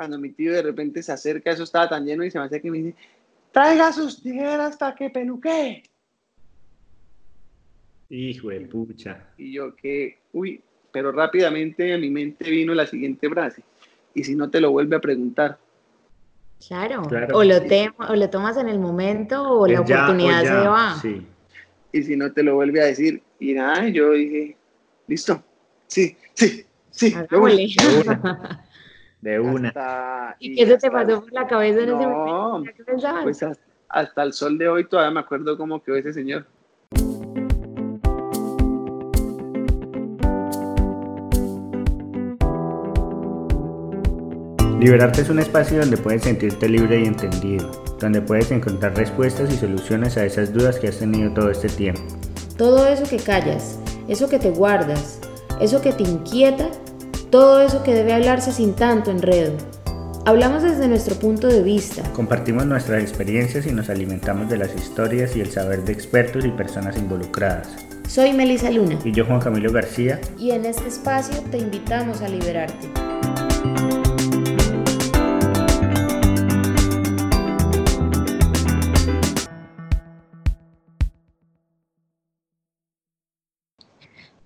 cuando mi tío de repente se acerca, eso estaba tan lleno y se me hace que me dice, traiga sus tijeras hasta que peluque. Hijo de pucha. Y yo que, uy, pero rápidamente a mi mente vino la siguiente frase. Y si no te lo vuelve a preguntar. Claro, O, lo o lo tomas en el momento o la oportunidad se va. Sí. Y si no te lo vuelve a decir, y nada, yo dije, listo, sí, sí, sí, de una. De una. ¿Y, qué se te pasó por la cabeza en ese momento? ¿Qué? Pues hasta, hasta el sol de hoy todavía me acuerdo cómo quedó ese señor. Liberarte es un espacio donde puedes sentirte libre y entendido, donde puedes encontrar respuestas y soluciones a esas dudas que has tenido todo este tiempo. Todo eso que callas, eso que te guardas, eso que te inquieta, todo eso que debe hablarse sin tanto enredo. Hablamos desde nuestro punto de vista. Compartimos nuestras experiencias y nos alimentamos de las historias y el saber de expertos y personas involucradas. Soy Melisa Luna. Y yo Juan Camilo García. Y en este espacio te invitamos a liberarte.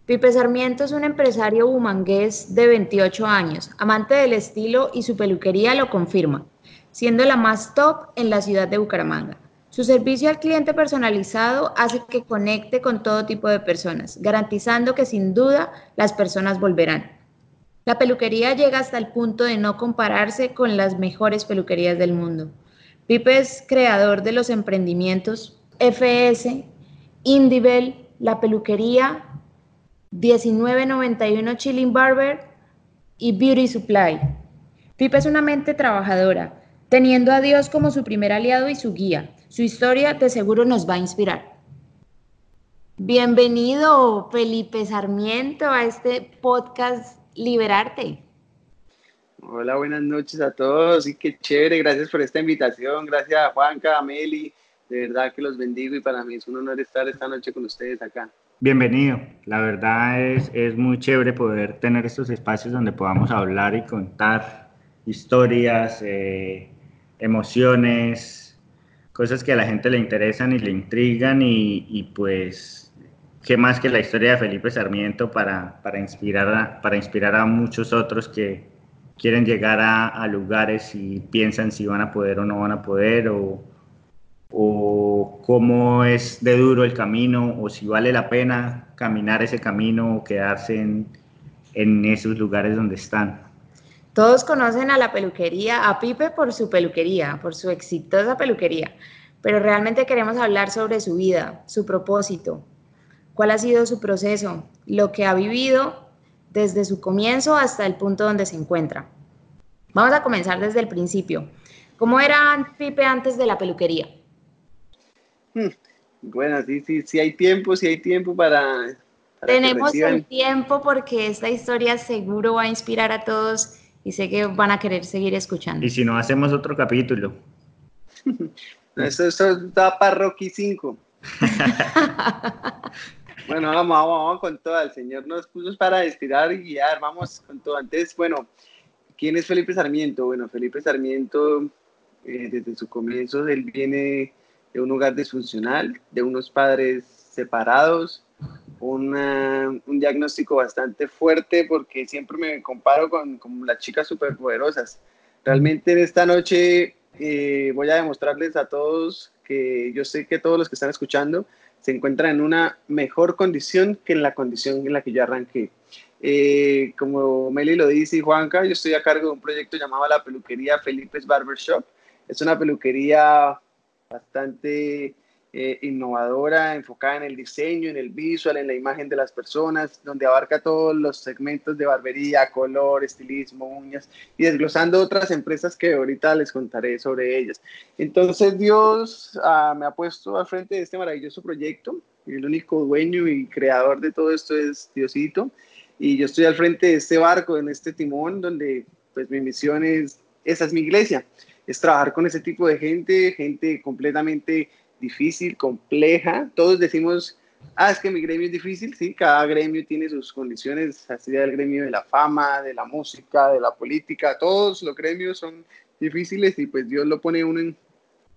Pipe Sarmiento es un empresario bumangués de 28 años, amante del estilo y su peluquería lo confirma, siendo la más top en la ciudad de Bucaramanga. Su servicio al cliente personalizado hace que conecte con todo tipo de personas, garantizando que sin duda las personas volverán. La peluquería llega hasta el punto de no compararse con las mejores peluquerías del mundo. Pipe es creador de los emprendimientos FS, Indibel, la peluquería 1991 Chilling Barber y Beauty Supply. Pipa es una mente trabajadora, teniendo a Dios como su primer aliado y su guía. Su historia de seguro nos va a inspirar. Bienvenido, Felipe Sarmiento, a este podcast Liberarte. Hola, buenas noches a todos y qué chévere, gracias por esta invitación, gracias a Juanca, a Meli, de verdad que los bendigo y para mí es un honor estar esta noche con ustedes acá. Bienvenido. La verdad es, es muy chévere poder tener estos espacios donde podamos hablar y contar historias, eh, emociones, cosas que a la gente le interesan y le intrigan y, pues qué más que la historia de Felipe Sarmiento para, para, inspirar, a, para inspirar a muchos otros que quieren llegar a, a lugares y piensan si van a poder o no van a poder o, o cómo es de duro el camino o si vale la pena caminar ese camino o quedarse en, en esos lugares donde están. Todos conocen a la peluquería, a Pipe por su peluquería, por su exitosa peluquería, pero realmente queremos hablar sobre su vida, su propósito, cuál ha sido su proceso, lo que ha vivido desde su comienzo hasta el punto donde se encuentra. Vamos a comenzar desde el principio. ¿Cómo era Pipe antes de la peluquería? Hmm. Bueno, sí, sí, sí hay tiempo, sí hay tiempo para... Tenemos el tiempo porque esta historia seguro va a inspirar a todos y sé que van a querer seguir escuchando. Y si no, hacemos otro capítulo. eso, eso da para Rocky 5. bueno, vamos, vamos, vamos con todo. El Señor nos puso para inspirar y guiar. Vamos con todo. Antes, bueno, ¿quién es Felipe Sarmiento? Bueno, Felipe Sarmiento, eh, desde su comienzo, él viene de un hogar disfuncional, de unos padres separados, un diagnóstico bastante fuerte porque siempre me comparo con, con las chicas superpoderosas. Realmente en esta noche eh, voy a demostrarles a todos que yo sé que todos los que están escuchando se encuentran en una mejor condición que en la condición en la que yo arranqué. Eh, como Meli lo dice y Juanca, yo estoy a cargo de un proyecto llamado La Peluquería Felipe's Barbershop. Es una peluquería bastante eh, innovadora, enfocada en el diseño, en el visual, en la imagen de las personas, donde abarca todos los segmentos de barbería, color, estilismo, uñas y desglosando otras empresas que ahorita les contaré sobre ellas. Entonces Dios ah, me ha puesto al frente de este maravilloso proyecto. El único dueño y creador de todo esto es Diosito. Y yo estoy al frente de este barco, en este timón, donde pues mi misión es, esa es mi iglesia es trabajar con ese tipo de gente, gente completamente difícil, compleja. Todos decimos Ah, es que mi gremio es difícil, sí, cada gremio tiene sus condiciones, así sea el gremio de la fama, de la música, de la política, todos los gremios son difíciles y pues Dios lo pone uno en,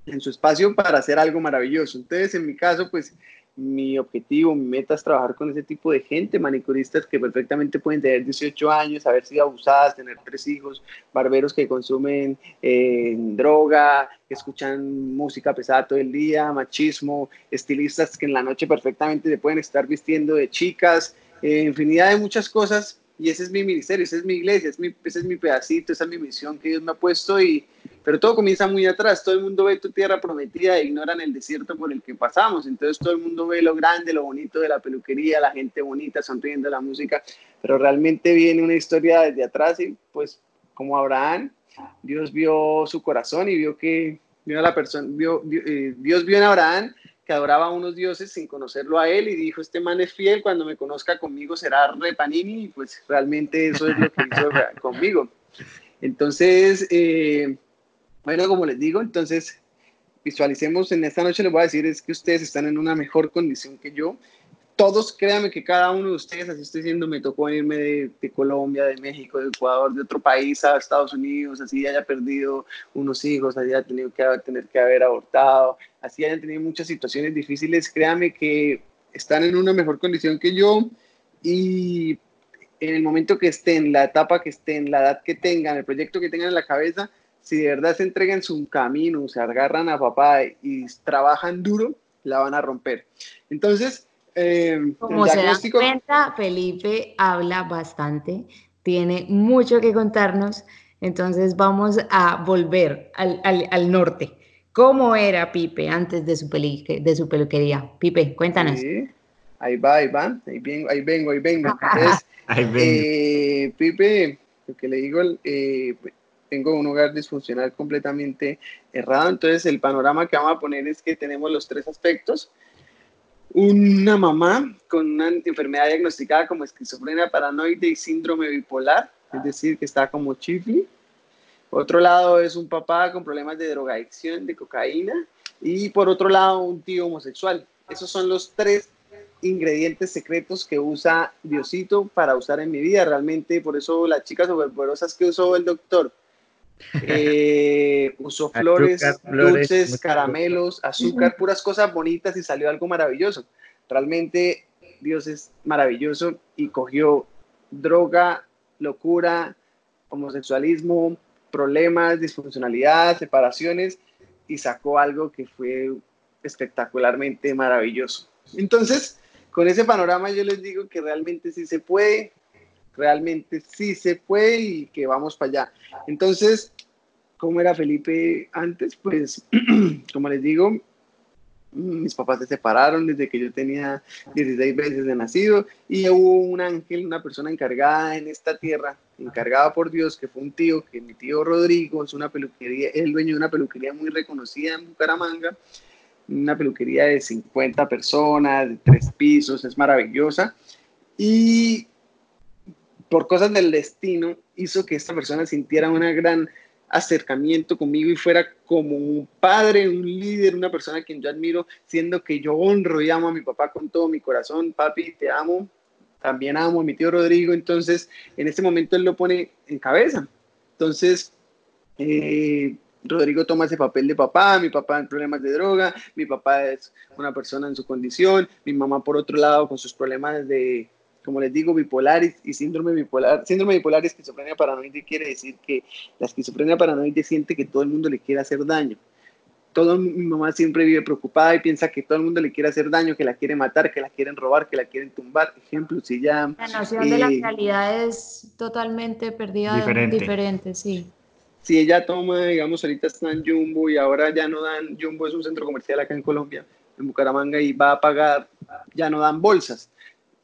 en su espacio para hacer algo maravilloso. Entonces, en mi caso, pues mi objetivo, mi meta es trabajar con ese tipo de gente, manicuristas que perfectamente pueden tener 18 años, haber sido abusadas, tener tres hijos, barberos que consumen eh, droga, que escuchan música pesada todo el día, machismo, estilistas que en la noche perfectamente se pueden estar vistiendo de chicas, eh, infinidad de muchas cosas y ese es mi ministerio, esa es mi iglesia, es mi, ese es mi pedacito, esa es mi misión que Dios me ha puesto, y, pero todo comienza muy atrás, todo el mundo ve tu tierra prometida e ignoran el desierto por el que pasamos, entonces todo el mundo ve lo grande, lo bonito de la peluquería, la gente bonita, sonriendo la música, pero realmente viene una historia desde atrás y pues como Abraham, Dios vio su corazón y vio que vio a la persona, vio, eh, Dios vio en Abraham que adoraba a unos dioses sin conocerlo a él y dijo, este man es fiel, cuando me conozca conmigo será repanini y pues realmente eso es lo que hizo conmigo. Entonces, eh, bueno, como les digo, entonces visualicemos en esta noche, les voy a decir es que ustedes están en una mejor condición que yo. Todos, créanme que cada uno de ustedes, así estoy diciendo, me tocó irme de, Colombia, de México, de Ecuador, de otro país a Estados Unidos, así haya perdido unos hijos, así haya tenido que tener que haber abortado, así hayan tenido muchas situaciones difíciles, créanme que están en una mejor condición que yo y en el momento que estén, la etapa que estén, la edad que tengan, el proyecto que tengan en la cabeza, si de verdad se entregan su camino, se agarran a papá y trabajan duro, la van a romper. Entonces, eh, Como se dan cuenta, Felipe habla bastante, tiene mucho que contarnos, entonces vamos a volver al, al, al norte. ¿Cómo era Pipe antes de su, peli, de su peluquería? Pipe, cuéntanos. Ahí va, ahí va, ahí vengo, ahí vengo, ahí vengo. ahí vengo. Eh, Pipe, lo que le digo, eh, tengo un hogar disfuncional completamente errado, entonces el panorama que vamos a poner es que tenemos los tres aspectos una mamá con una enfermedad diagnosticada como esquizofrenia paranoide y síndrome bipolar, es decir, que está como chifli. Otro lado es un papá con problemas de drogadicción, de cocaína. Y por otro lado, un tío homosexual. Esos son los tres ingredientes secretos que usa Diosito para usar en mi vida. Realmente, por eso las chicas superpoderosas que usó el doctor eh, usó flores, dulces, caramelos, azúcar, puras cosas bonitas y salió algo maravilloso. Realmente Dios es maravilloso y cogió droga, locura, homosexualismo, problemas, disfuncionalidad, separaciones y sacó algo que fue espectacularmente maravilloso. Entonces, con ese panorama yo les digo que realmente sí se puede, realmente sí se puede y que vamos para allá. Entonces, ¿cómo era Felipe antes? Pues, como les digo, mis papás se separaron desde que yo tenía 16 veces de nacido y hubo un ángel, una persona encargada en esta tierra, encargada por Dios, que fue un tío, que mi tío Rodrigo es una peluquería, es el dueño de una peluquería muy reconocida en Bucaramanga, una peluquería de 50 personas, de tres pisos, es maravillosa. Y por cosas del destino, hizo que esta persona sintiera un gran acercamiento conmigo y fuera como un padre, un líder, una persona a quien yo admiro, siendo que yo honro y amo a mi papá con todo mi corazón. Papi, te amo. También amo a mi tío Rodrigo. Entonces, en este momento él lo pone en cabeza. Entonces, eh, Rodrigo toma ese papel de papá, mi papá en problemas de droga, mi papá es una persona en su condición, mi mamá por otro lado con sus problemas de, como les digo, bipolar y, síndrome bipolar. Síndrome bipolar y esquizofrenia paranoide quiere decir que la esquizofrenia paranoide siente que todo el mundo le quiere hacer daño. Todo, mi mamá siempre vive preocupada y piensa que todo el mundo le quiere hacer daño, que la quiere matar, que la quieren robar, que la quieren tumbar. Ejemplo, si ya... La noción de la eh, realidad es totalmente perdida, diferente, diferente sí si ella toma, digamos, ahorita está en Jumbo y ahora ya no dan, Jumbo es un centro comercial acá en Colombia, en Bucaramanga, y va a pagar, ya no dan bolsas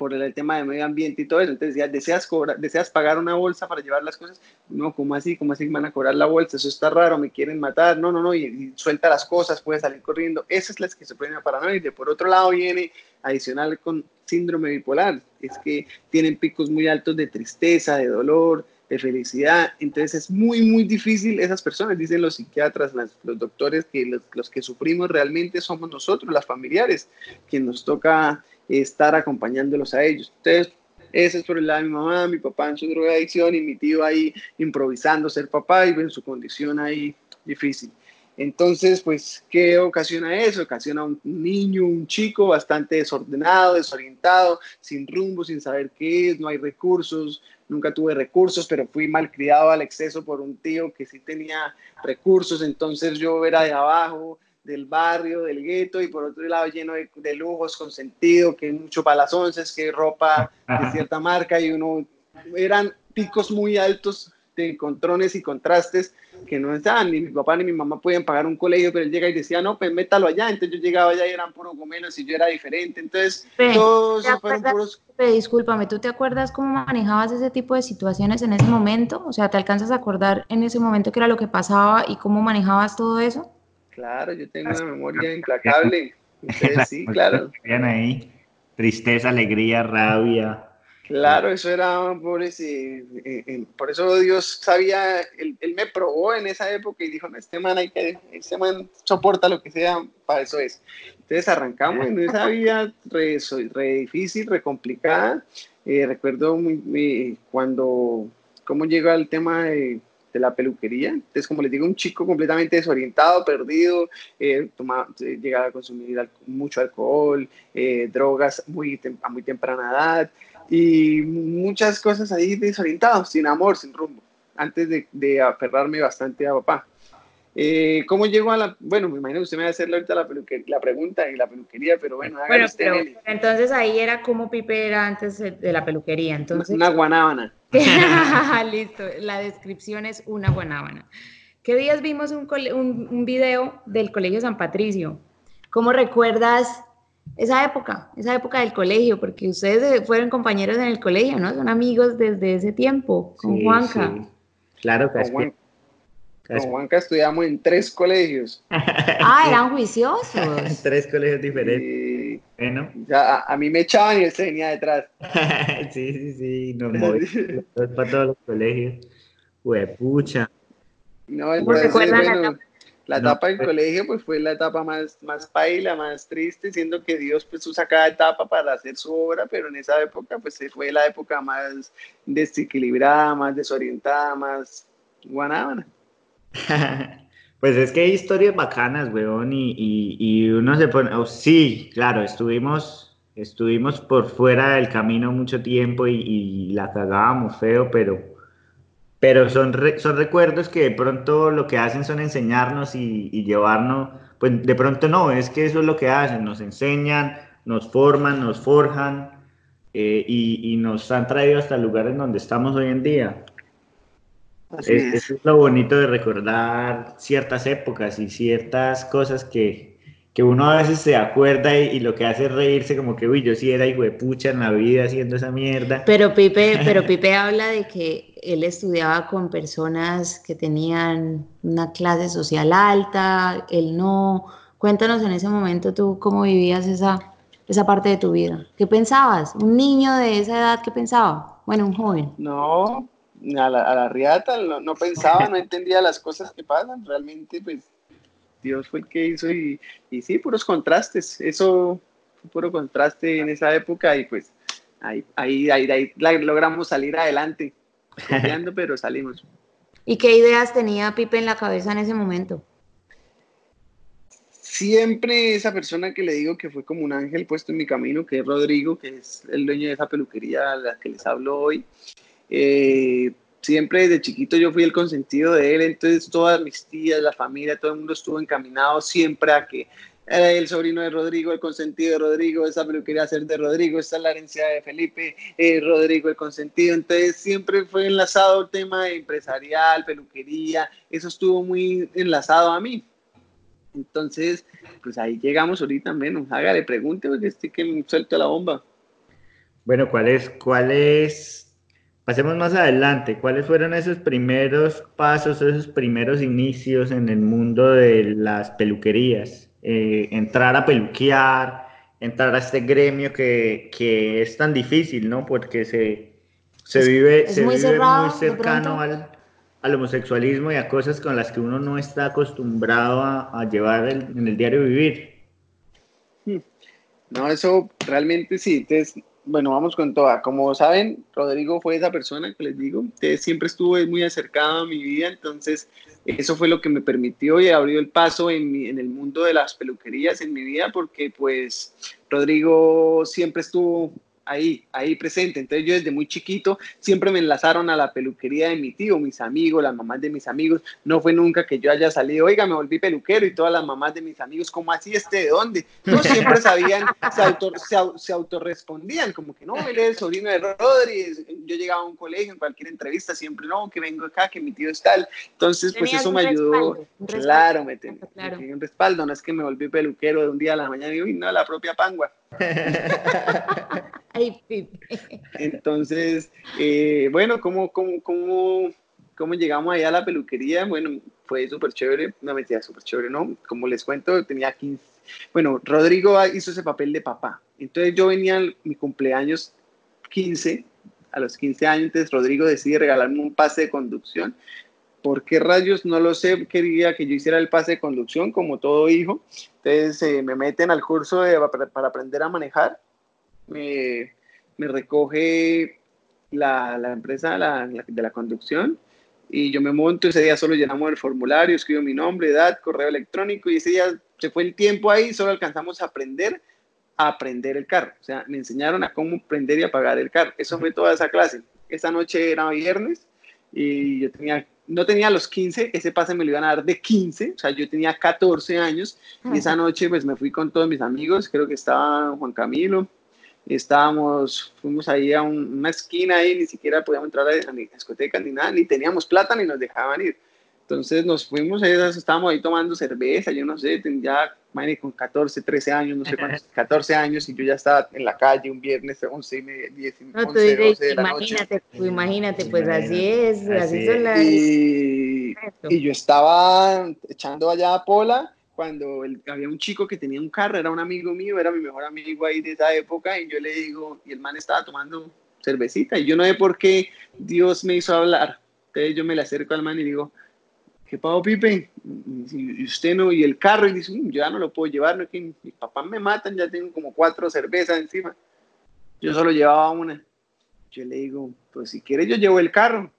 por el tema de medio ambiente y todo eso. Entonces, ya deseas, cobrar, deseas pagar una bolsa para llevar las cosas. No, ¿cómo así? ¿Cómo así van a cobrar la bolsa? Eso está raro, me quieren matar. No, no, no, y, suelta las cosas, puede salir corriendo. Esa es la esquizofrenia paranoide. Por otro lado, viene adicional con síndrome bipolar. Es que tienen picos muy altos de tristeza, de dolor, de felicidad. Entonces es muy, muy difícil esas personas, dicen los psiquiatras, los doctores, que los, que sufrimos realmente somos nosotros, las familiares, quien nos toca estar acompañándolos a ellos. Entonces, ese es por el lado de mi mamá, mi papá en su drogadicción y mi tío ahí improvisando ser papá y en su condición ahí difícil. Entonces, pues, ¿qué ocasiona eso? Ocasiona un niño, un chico bastante desordenado, desorientado, sin rumbo, sin saber qué es, no hay recursos, nunca tuve recursos, pero fui mal criado al exceso por un tío que sí tenía recursos, entonces yo era de abajo, del barrio, del gueto, y por otro lado lleno de, de lujos, con sentido, que mucho para las once, que ropa de cierta marca, y uno, eran picos muy altos de encontrones y contrastes que no estaban, ni mi papá ni mi mamá podían pagar un colegio, pero él llega y decía, no, pues métalo allá, entonces yo llegaba allá y eran puros gomelos y yo era diferente, entonces todos fueron puros... discúlpame, ¿tú te acuerdas cómo manejabas ese tipo de situaciones en ese momento? O sea, ¿te alcanzas a acordar en ese momento qué era lo que pasaba y cómo manejabas todo eso? Claro, yo tengo una memoria implacable. Ustedes sí, claro. ahí tristeza, alegría, rabia. Claro, eso era por ese, eh, eh, por eso Dios sabía, él, me probó en esa época y dijo, no, este man hay que, este man soporta lo que sea, para eso es. Entonces arrancamos en esa vida re, re difícil, re complicada. Eh, recuerdo muy, cuando, cómo llega el tema de de la peluquería. Entonces, como les digo, un chico completamente desorientado, perdido, eh, eh llegaba a consumir mucho alcohol, eh, drogas muy a muy temprana edad y muchas cosas ahí desorientados, sin amor, sin rumbo, antes de, de aferrarme bastante a papá. Eh, ¿Cómo llegó a la.? Bueno, me imagino que usted me va a hacer ahorita la, la pregunta y la peluquería, pero bueno, bueno pero, entonces ahí era como Pipe era antes de la peluquería. Entonces... Una guanábana. Listo, la descripción es una guanábana. ¿Qué días vimos un, un, un video del Colegio San Patricio? ¿Cómo recuerdas esa época, esa época del colegio, porque ustedes fueron compañeros en el colegio, ¿no? Son amigos desde ese tiempo, con Juanca. Claro, que con Juanca estudiamos en tres colegios. Ah, eran juiciosos. tres colegios diferentes. Bueno. a, mí me echaban y él se venía detrás. sí, sí, sí. Nos para todos los colegios. Huepucha. No, entonces, bueno, la etapa del colegio pues fue la etapa más, más paila, más triste, siendo que Dios pues usa cada etapa para hacer su obra, pero en esa época pues fue la época más desequilibrada, más desorientada, más guanábana. Pues es que hay historias bacanas, weón, y, y, uno se pone, oh, sí, claro, estuvimos, estuvimos por fuera del camino mucho tiempo y, la cagábamos feo, pero, pero son, son recuerdos que de pronto lo que hacen son enseñarnos y, llevarnos, pues de pronto no, es que eso es lo que hacen, nos enseñan, nos forman, nos forjan eh, y, nos han traído hasta el lugar en donde estamos hoy en día es, es. lo bonito de recordar ciertas épocas y ciertas cosas que, que uno a veces se acuerda y, lo que hace es reírse como que, uy, yo sí era pucha en la vida haciendo esa mierda. Pero Pipe, pero Pipe habla de que él estudiaba con personas que tenían una clase social alta, él no. Cuéntanos en ese momento tú cómo vivías esa, esa parte de tu vida. ¿Qué pensabas? ¿Un niño de esa edad qué pensaba? Bueno, un joven. No, a la, a la riata, no, pensaba, no entendía las cosas que pasan, realmente pues Dios fue el que hizo y, y sí, puros contrastes, eso fue puro contraste en esa época y pues ahí, ahí, ahí, logramos salir adelante, confiando, pero salimos. ¿Y qué ideas tenía Pipe en la cabeza en ese momento? Siempre esa persona que le digo que fue como un ángel puesto en mi camino, que es Rodrigo, que es el dueño de esa peluquería a la que les hablo hoy, eh, siempre desde chiquito yo fui el consentido de él, entonces todas mis tías, la familia, todo el mundo estuvo encaminado siempre a que el sobrino de Rodrigo, el consentido de Rodrigo, esa peluquería ser de Rodrigo, esa es la herencia de Felipe, eh, Rodrigo el consentido, entonces siempre fue enlazado el tema empresarial, peluquería, eso estuvo muy enlazado a mí. Entonces, pues ahí llegamos ahorita menos. Hágale, pregunte porque estoy que me suelto la bomba. Bueno, ¿cuál es, cuál es Pasemos más adelante. ¿Cuáles fueron esos primeros pasos, esos primeros inicios en el mundo de las peluquerías? Eh, entrar a peluquear, entrar a este gremio que, que es tan difícil, ¿no? Porque se, se vive, se muy, vive muy cercano al, al, homosexualismo y a cosas con las que uno no está acostumbrado a, a llevar en el diario vivir. Hmm. No, eso realmente sí. Entonces, bueno, vamos con toda. Como saben, Rodrigo fue esa persona que les digo, Entonces, siempre estuvo muy acercado a mi vida, entonces eso fue lo que me permitió y abrió el paso en, en el mundo de las peluquerías en mi vida, porque pues Rodrigo siempre estuvo ahí, ahí presente. Entonces yo desde muy chiquito siempre me enlazaron a la peluquería de mi tío, mis amigos, las mamás de mis amigos. No fue nunca que yo haya salido, oiga, me volví peluquero y todas las mamás de mis amigos, ¿cómo así este de dónde? No siempre sabían, se, auto, se, autorrespondían, como que no, él es el sobrino de Rodri. Yo llegaba a un colegio, en cualquier entrevista, siempre no, que vengo acá, que mi tío es tal. Entonces, pues eso me ayudó. claro, me tenía, un respaldo, no es que me volví peluquero de un día a la mañana y no, la propia pangua. Entonces, eh, bueno, ¿cómo, cómo, cómo, cómo llegamos allá a la peluquería? Bueno, fue súper chévere, una metida súper chévere, ¿no? Como les cuento, tenía 15. Bueno, Rodrigo hizo ese papel de papá. Entonces yo venía mi cumpleaños 15, a los 15 años, entonces Rodrigo decide regalarme un pase de conducción. ¿Por qué rayos? No lo sé, quería que yo hiciera el pase de conducción como todo hijo. Entonces eh, me meten al curso de, para aprender a manejar me, me recoge la, la empresa la, de la conducción y yo me monto, ese día solo llenamos el formulario, escribo mi nombre, edad, correo electrónico y ese día se fue el tiempo ahí, solo alcanzamos a aprender a aprender el carro. O sea, me enseñaron a cómo prender y apagar el carro. Eso fue toda esa clase. Esa noche era viernes y yo tenía, no tenía los 15, ese pase me lo iban a dar de 15, o sea, yo tenía 14 años y esa noche pues me fui con todos mis amigos, creo que estaba Juan Camilo, estábamos, fuimos ahí a una esquina y ni siquiera podíamos entrar a la discoteca ni nada, ni teníamos plata ni nos dejaban ir. Entonces nos fuimos, estábamos ahí tomando cerveza, yo no sé, ya con 14, 13 años, no sé cuántos, 14 años, y yo ya estaba en la calle un viernes, 11, 10, no, 11, 12 de la imagínate, noche. imagínate, pues así es, así, son las... Y, y, yo estaba echando allá a Pola, cuando había un chico que tenía un carro, era un amigo mío, era mi mejor amigo ahí de esa época, y yo le digo, y el man estaba tomando cervecita, y yo no sé por qué Dios me hizo hablar. Entonces yo me le acerco al man y digo, ¿qué pago, Pipe? Y usted no, y el carro, y dice, mm, yo ya no lo puedo llevar, no es que mis papás me matan, ya tengo como cuatro cervezas encima. Yo solo llevaba una. Yo le digo, pues si quiere yo llevo el carro.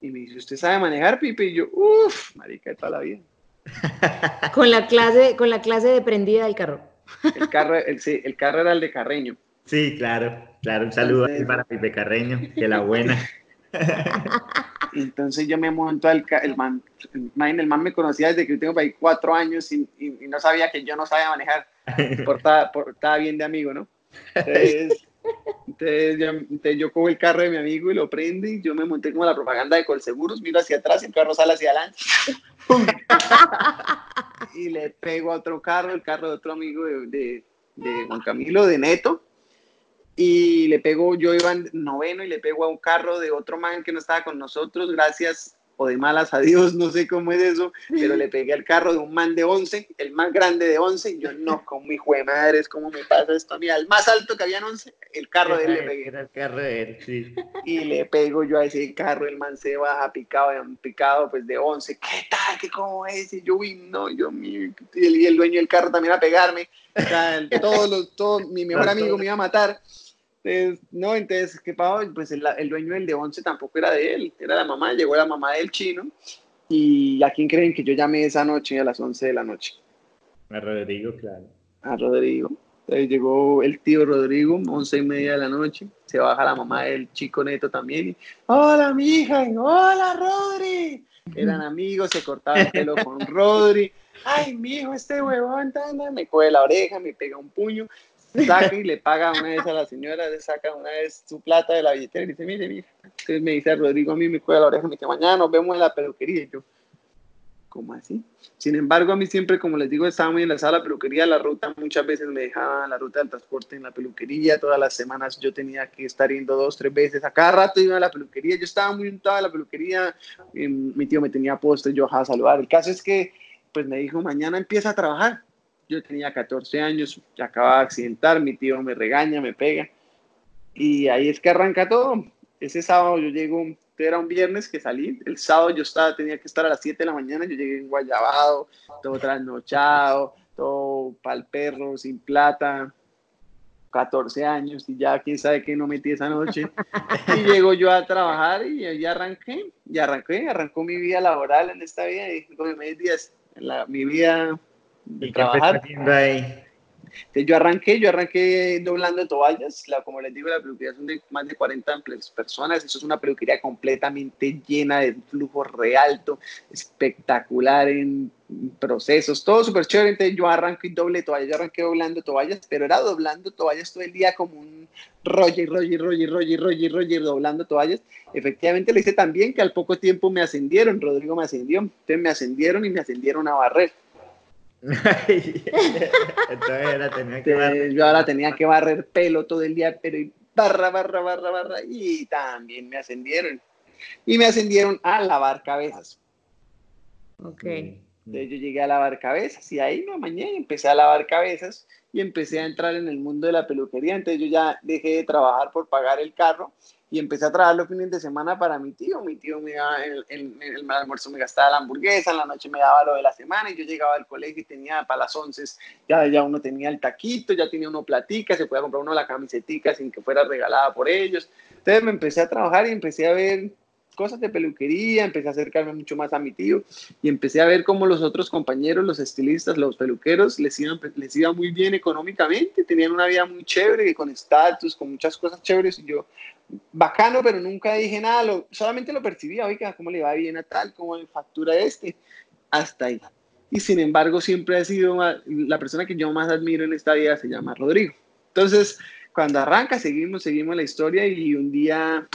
Y me dice, ¿usted sabe manejar, Pipe? Y yo, uff, marica de toda la vida. con la clase, con la clase de prendida del carro. El carro, el, sí, el carro era el de Carreño. Sí, claro, claro. Un saludo para Pipe Carreño, que la buena. Entonces yo me monto al el man, el man, me conocía desde que yo tengo ahí cuatro años y, no sabía que yo no sabía manejar, por, estaba bien de amigo, ¿no? Entonces, entonces, yo, yo cojo el carro de mi amigo y lo prendo y yo me monté como la propaganda de Colseguros, miro hacia atrás y el carro sale hacia adelante. y le pego a otro carro, el carro de otro amigo de, de, Juan Camilo, de Neto. Y le pego, yo iba en noveno y le pego a un carro de otro man que no estaba con nosotros, gracias o de malas a Dios, no sé cómo es eso, pero le pegué al carro de un man de 11, el más grande de 11, y yo no, con mi hijo de madre, ¿cómo me pasa esto? Mira, el más alto que había en 11, el carro de él le pegué. Era el carro de él, sí. Y le pego yo a ese carro, el man se baja picado, picado pues de 11, ¿qué tal? ¿Qué cómo es? Y yo, uy, no, yo, mi, y el dueño del carro también a pegarme, o sea, todos los, todo, mi mejor amigo me iba a matar. Entonces, no, entonces, ¿qué pasó? Pues el, el, dueño del de 11 tampoco era de él, era la mamá, llegó la mamá del chino. ¿Y a quién creen que yo llamé esa noche a las 11 de la noche? A Rodrigo, claro. A Rodrigo. Entonces llegó el tío Rodrigo, 11 y media de la noche, se baja la mamá del chico neto también y, hola mi hija, hola Rodri. Eran amigos, se cortaba el pelo con Rodri. Ay, mi hijo, este huevón, me coge la oreja, me pega un puño saca y le paga una vez a la señora, le saca una vez su plata de la billetera y dice, mire, mire. Entonces me dice Rodrigo a mí, me cuelga la oreja, me dice, mañana nos vemos en la peluquería. Y yo, ¿cómo así? Sin embargo, a mí siempre, como les digo, estaba muy en la sala peluquería, la ruta muchas veces me dejaban la ruta del transporte en la peluquería, todas las semanas yo tenía que estar yendo dos, tres veces, a cada rato iba a la peluquería, yo estaba muy untado en la peluquería, mi tío me tenía puesto, yo a saludar. El caso es que, pues me dijo, mañana empieza a trabajar yo tenía 14 años, acababa de accidentar, mi tío me regaña, me pega. Y ahí es que arranca todo. Ese sábado yo llego, era un viernes que salí, el sábado yo estaba, tenía que estar a las 7 de la mañana, yo llegué en Guayabado, todo trasnochado, todo pal perro, sin plata, 14 años y ya quién sabe qué no metí esa noche. y llego yo a trabajar y ya arranqué, y arranqué, arrancó mi vida laboral en esta vida y mis días, en la, mi vida de ¿Y trabajar. Entonces yo arranqué, yo arranqué doblando toallas, la, como les digo, la peluquería son de más de 40 personas, eso es una peluquería completamente llena de flujo realto, espectacular en procesos, todo súper chévere, entonces yo arranqué y doble toallas, yo arranqué doblando toallas, pero era doblando toallas todo el día como un Roger, Roger, Roger, Roger, Roger, Roger, doblando toallas. Efectivamente lo hice tan bien que al poco tiempo me ascendieron, Rodrigo me ascendió, entonces me ascendieron y me ascendieron a barrer. Entonces era, tenía que Entonces, barrer. yo ahora tenía que barrer pelo todo el día, pero y barra, barra, barra, barra, y también me ascendieron. Y me ascendieron a lavar cabezas. Ok. Entonces yo llegué a lavar cabezas y ahí me amañé y empecé a lavar cabezas y empecé a entrar en el mundo de la peluquería. Entonces yo ya dejé de trabajar por pagar el carro y empecé a trabajar los fines de semana para mi tío. Mi tío me daba el, el, almuerzo, me gastaba la hamburguesa, en la noche me daba lo de la semana y yo llegaba al colegio y tenía para las once, ya, ya uno tenía el taquito, ya tenía uno platica, se podía comprar uno la camisetica sin que fuera regalada por ellos. Entonces me empecé a trabajar y empecé a ver cosas de peluquería, empecé a acercarme mucho más a mi tío y empecé a ver cómo los otros compañeros, los estilistas, los peluqueros, les iban, les iba muy bien económicamente, tenían una vida muy chévere, con estatus, con muchas cosas chéveres y yo, bacano, pero nunca dije nada, lo, solamente lo percibía, oiga, cómo le va bien a tal, cómo le factura este, hasta ahí. Y sin embargo, siempre ha sido la persona que yo más admiro en esta vida, se llama Rodrigo. Entonces, cuando arranca, seguimos, seguimos la historia y un día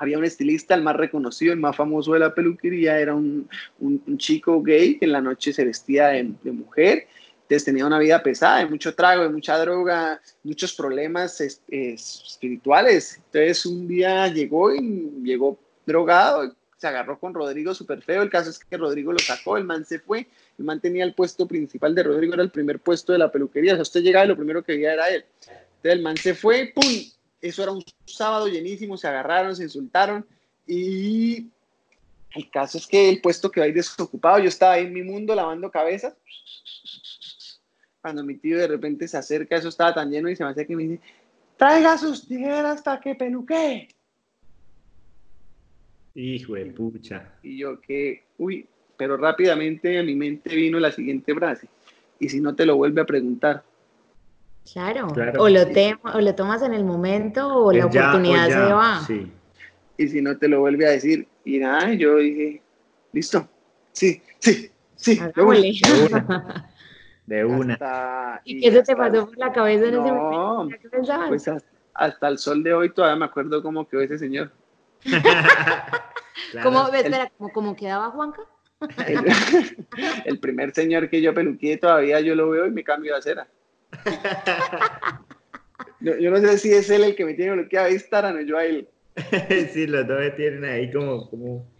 había un estilista, el más reconocido, el más famoso de la peluquería, era un, un, chico gay que en la noche se vestía de, de, mujer, entonces tenía una vida pesada, de mucho trago, de mucha droga, muchos problemas es, es, espirituales. Entonces un día llegó y llegó drogado, se agarró con Rodrigo súper feo, el caso es que Rodrigo lo sacó, el man se fue, el man tenía el puesto principal de Rodrigo, era el primer puesto de la peluquería, o sea, usted llegaba y lo primero que veía era él. Entonces el man se fue, ¡pum! Eso era un sábado llenísimo, se agarraron, se insultaron y el caso es que el puesto quedó ahí desocupado, yo estaba ahí en mi mundo lavando cabezas, cuando mi tío de repente se acerca, eso estaba tan lleno y se me hace que me dice, traiga sus tijeras hasta que peluque. Hijo de pucha. Y yo que, uy, pero rápidamente a mi mente vino la siguiente frase, y si no te lo vuelve a preguntar. Claro, claro. O, lo te, o, lo tomas en el momento o la ya, oportunidad ya, se va. Sí. Y si no te lo vuelve a decir, y nada, yo dije, listo, sí, sí, sí, de una. De una. De una. Hasta, ¿Y, qué se te pasó por la cabeza en no, ese momento? ¿Qué pensabas? Pues hasta, hasta, el sol de hoy todavía me acuerdo cómo quedó ese señor. claro. ¿Cómo, espera, el, ¿cómo, ¿cómo quedaba Juanca? El, el, primer señor que yo peluqué todavía yo lo veo y me cambio de acera. Yo, yo, no sé si es él el que me tiene bloqueado Instagram o yo a él. sí, los dos me tienen ahí como, como,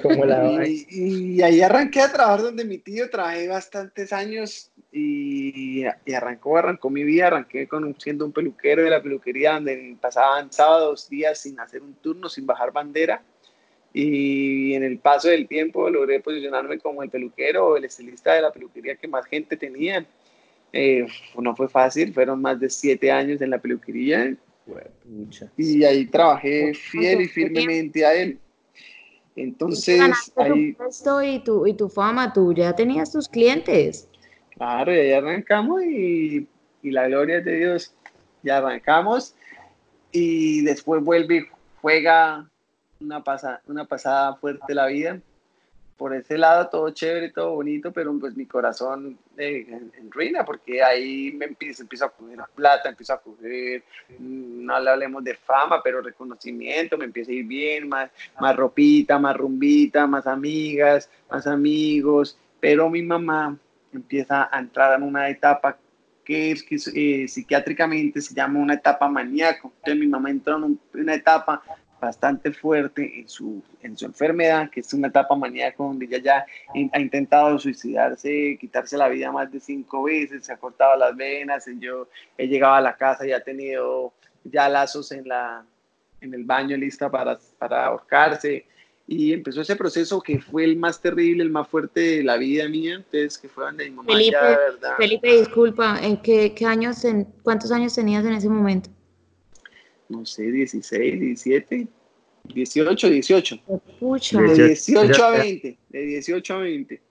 como la y, y, ahí arranqué a trabajar donde mi tío, trabajé bastantes años y, y, arrancó, arrancó mi vida, arranqué con, siendo un peluquero de la peluquería donde pasaban sábados, días sin hacer un turno, sin bajar bandera y en el paso del tiempo logré posicionarme como el peluquero o el estilista de la peluquería que más gente tenía. Eh, no fue fácil, fueron más de siete años en la peluquería y ahí trabajé fiel y firmemente a él. Entonces, ahí... Tu y, tu, y tu fama, tú ya tenías tus clientes. Claro, y ahí arrancamos y, y la gloria de Dios, ya arrancamos y después vuelve y juega una, pasa, una pasada fuerte la vida. Por ese lado todo chévere, todo bonito, pero pues mi corazón eh, en, ruina, porque ahí me empiezo, empiezo a coger plata, empiezo a coger, mm, no le hablemos de fama, pero reconocimiento, me empieza a ir bien, más, más ropita, más rumbita, más amigas, más amigos, pero mi mamá empieza a entrar en una etapa que eh, psiquiátricamente se llama una etapa maníaco. Entonces mi mamá entró en un, una etapa bastante fuerte en su, en su enfermedad, que es una etapa maníaca donde ella ya ha intentado suicidarse, quitarse la vida más de cinco veces, se ha cortado las venas, yo he llegado a la casa y ha tenido ya lazos en, la, en el baño lista para, para ahorcarse. y empezó ese proceso que fue el más terrible, el más fuerte de la vida mía, entonces que fue donde mi mamá Felipe, ya, verdad. Felipe, disculpa, ¿en qué, qué años, en, cuántos años tenías en ese momento? No sé, 16, 17, 18, 18. Pucha. De 18 a 20, de 18 a 20.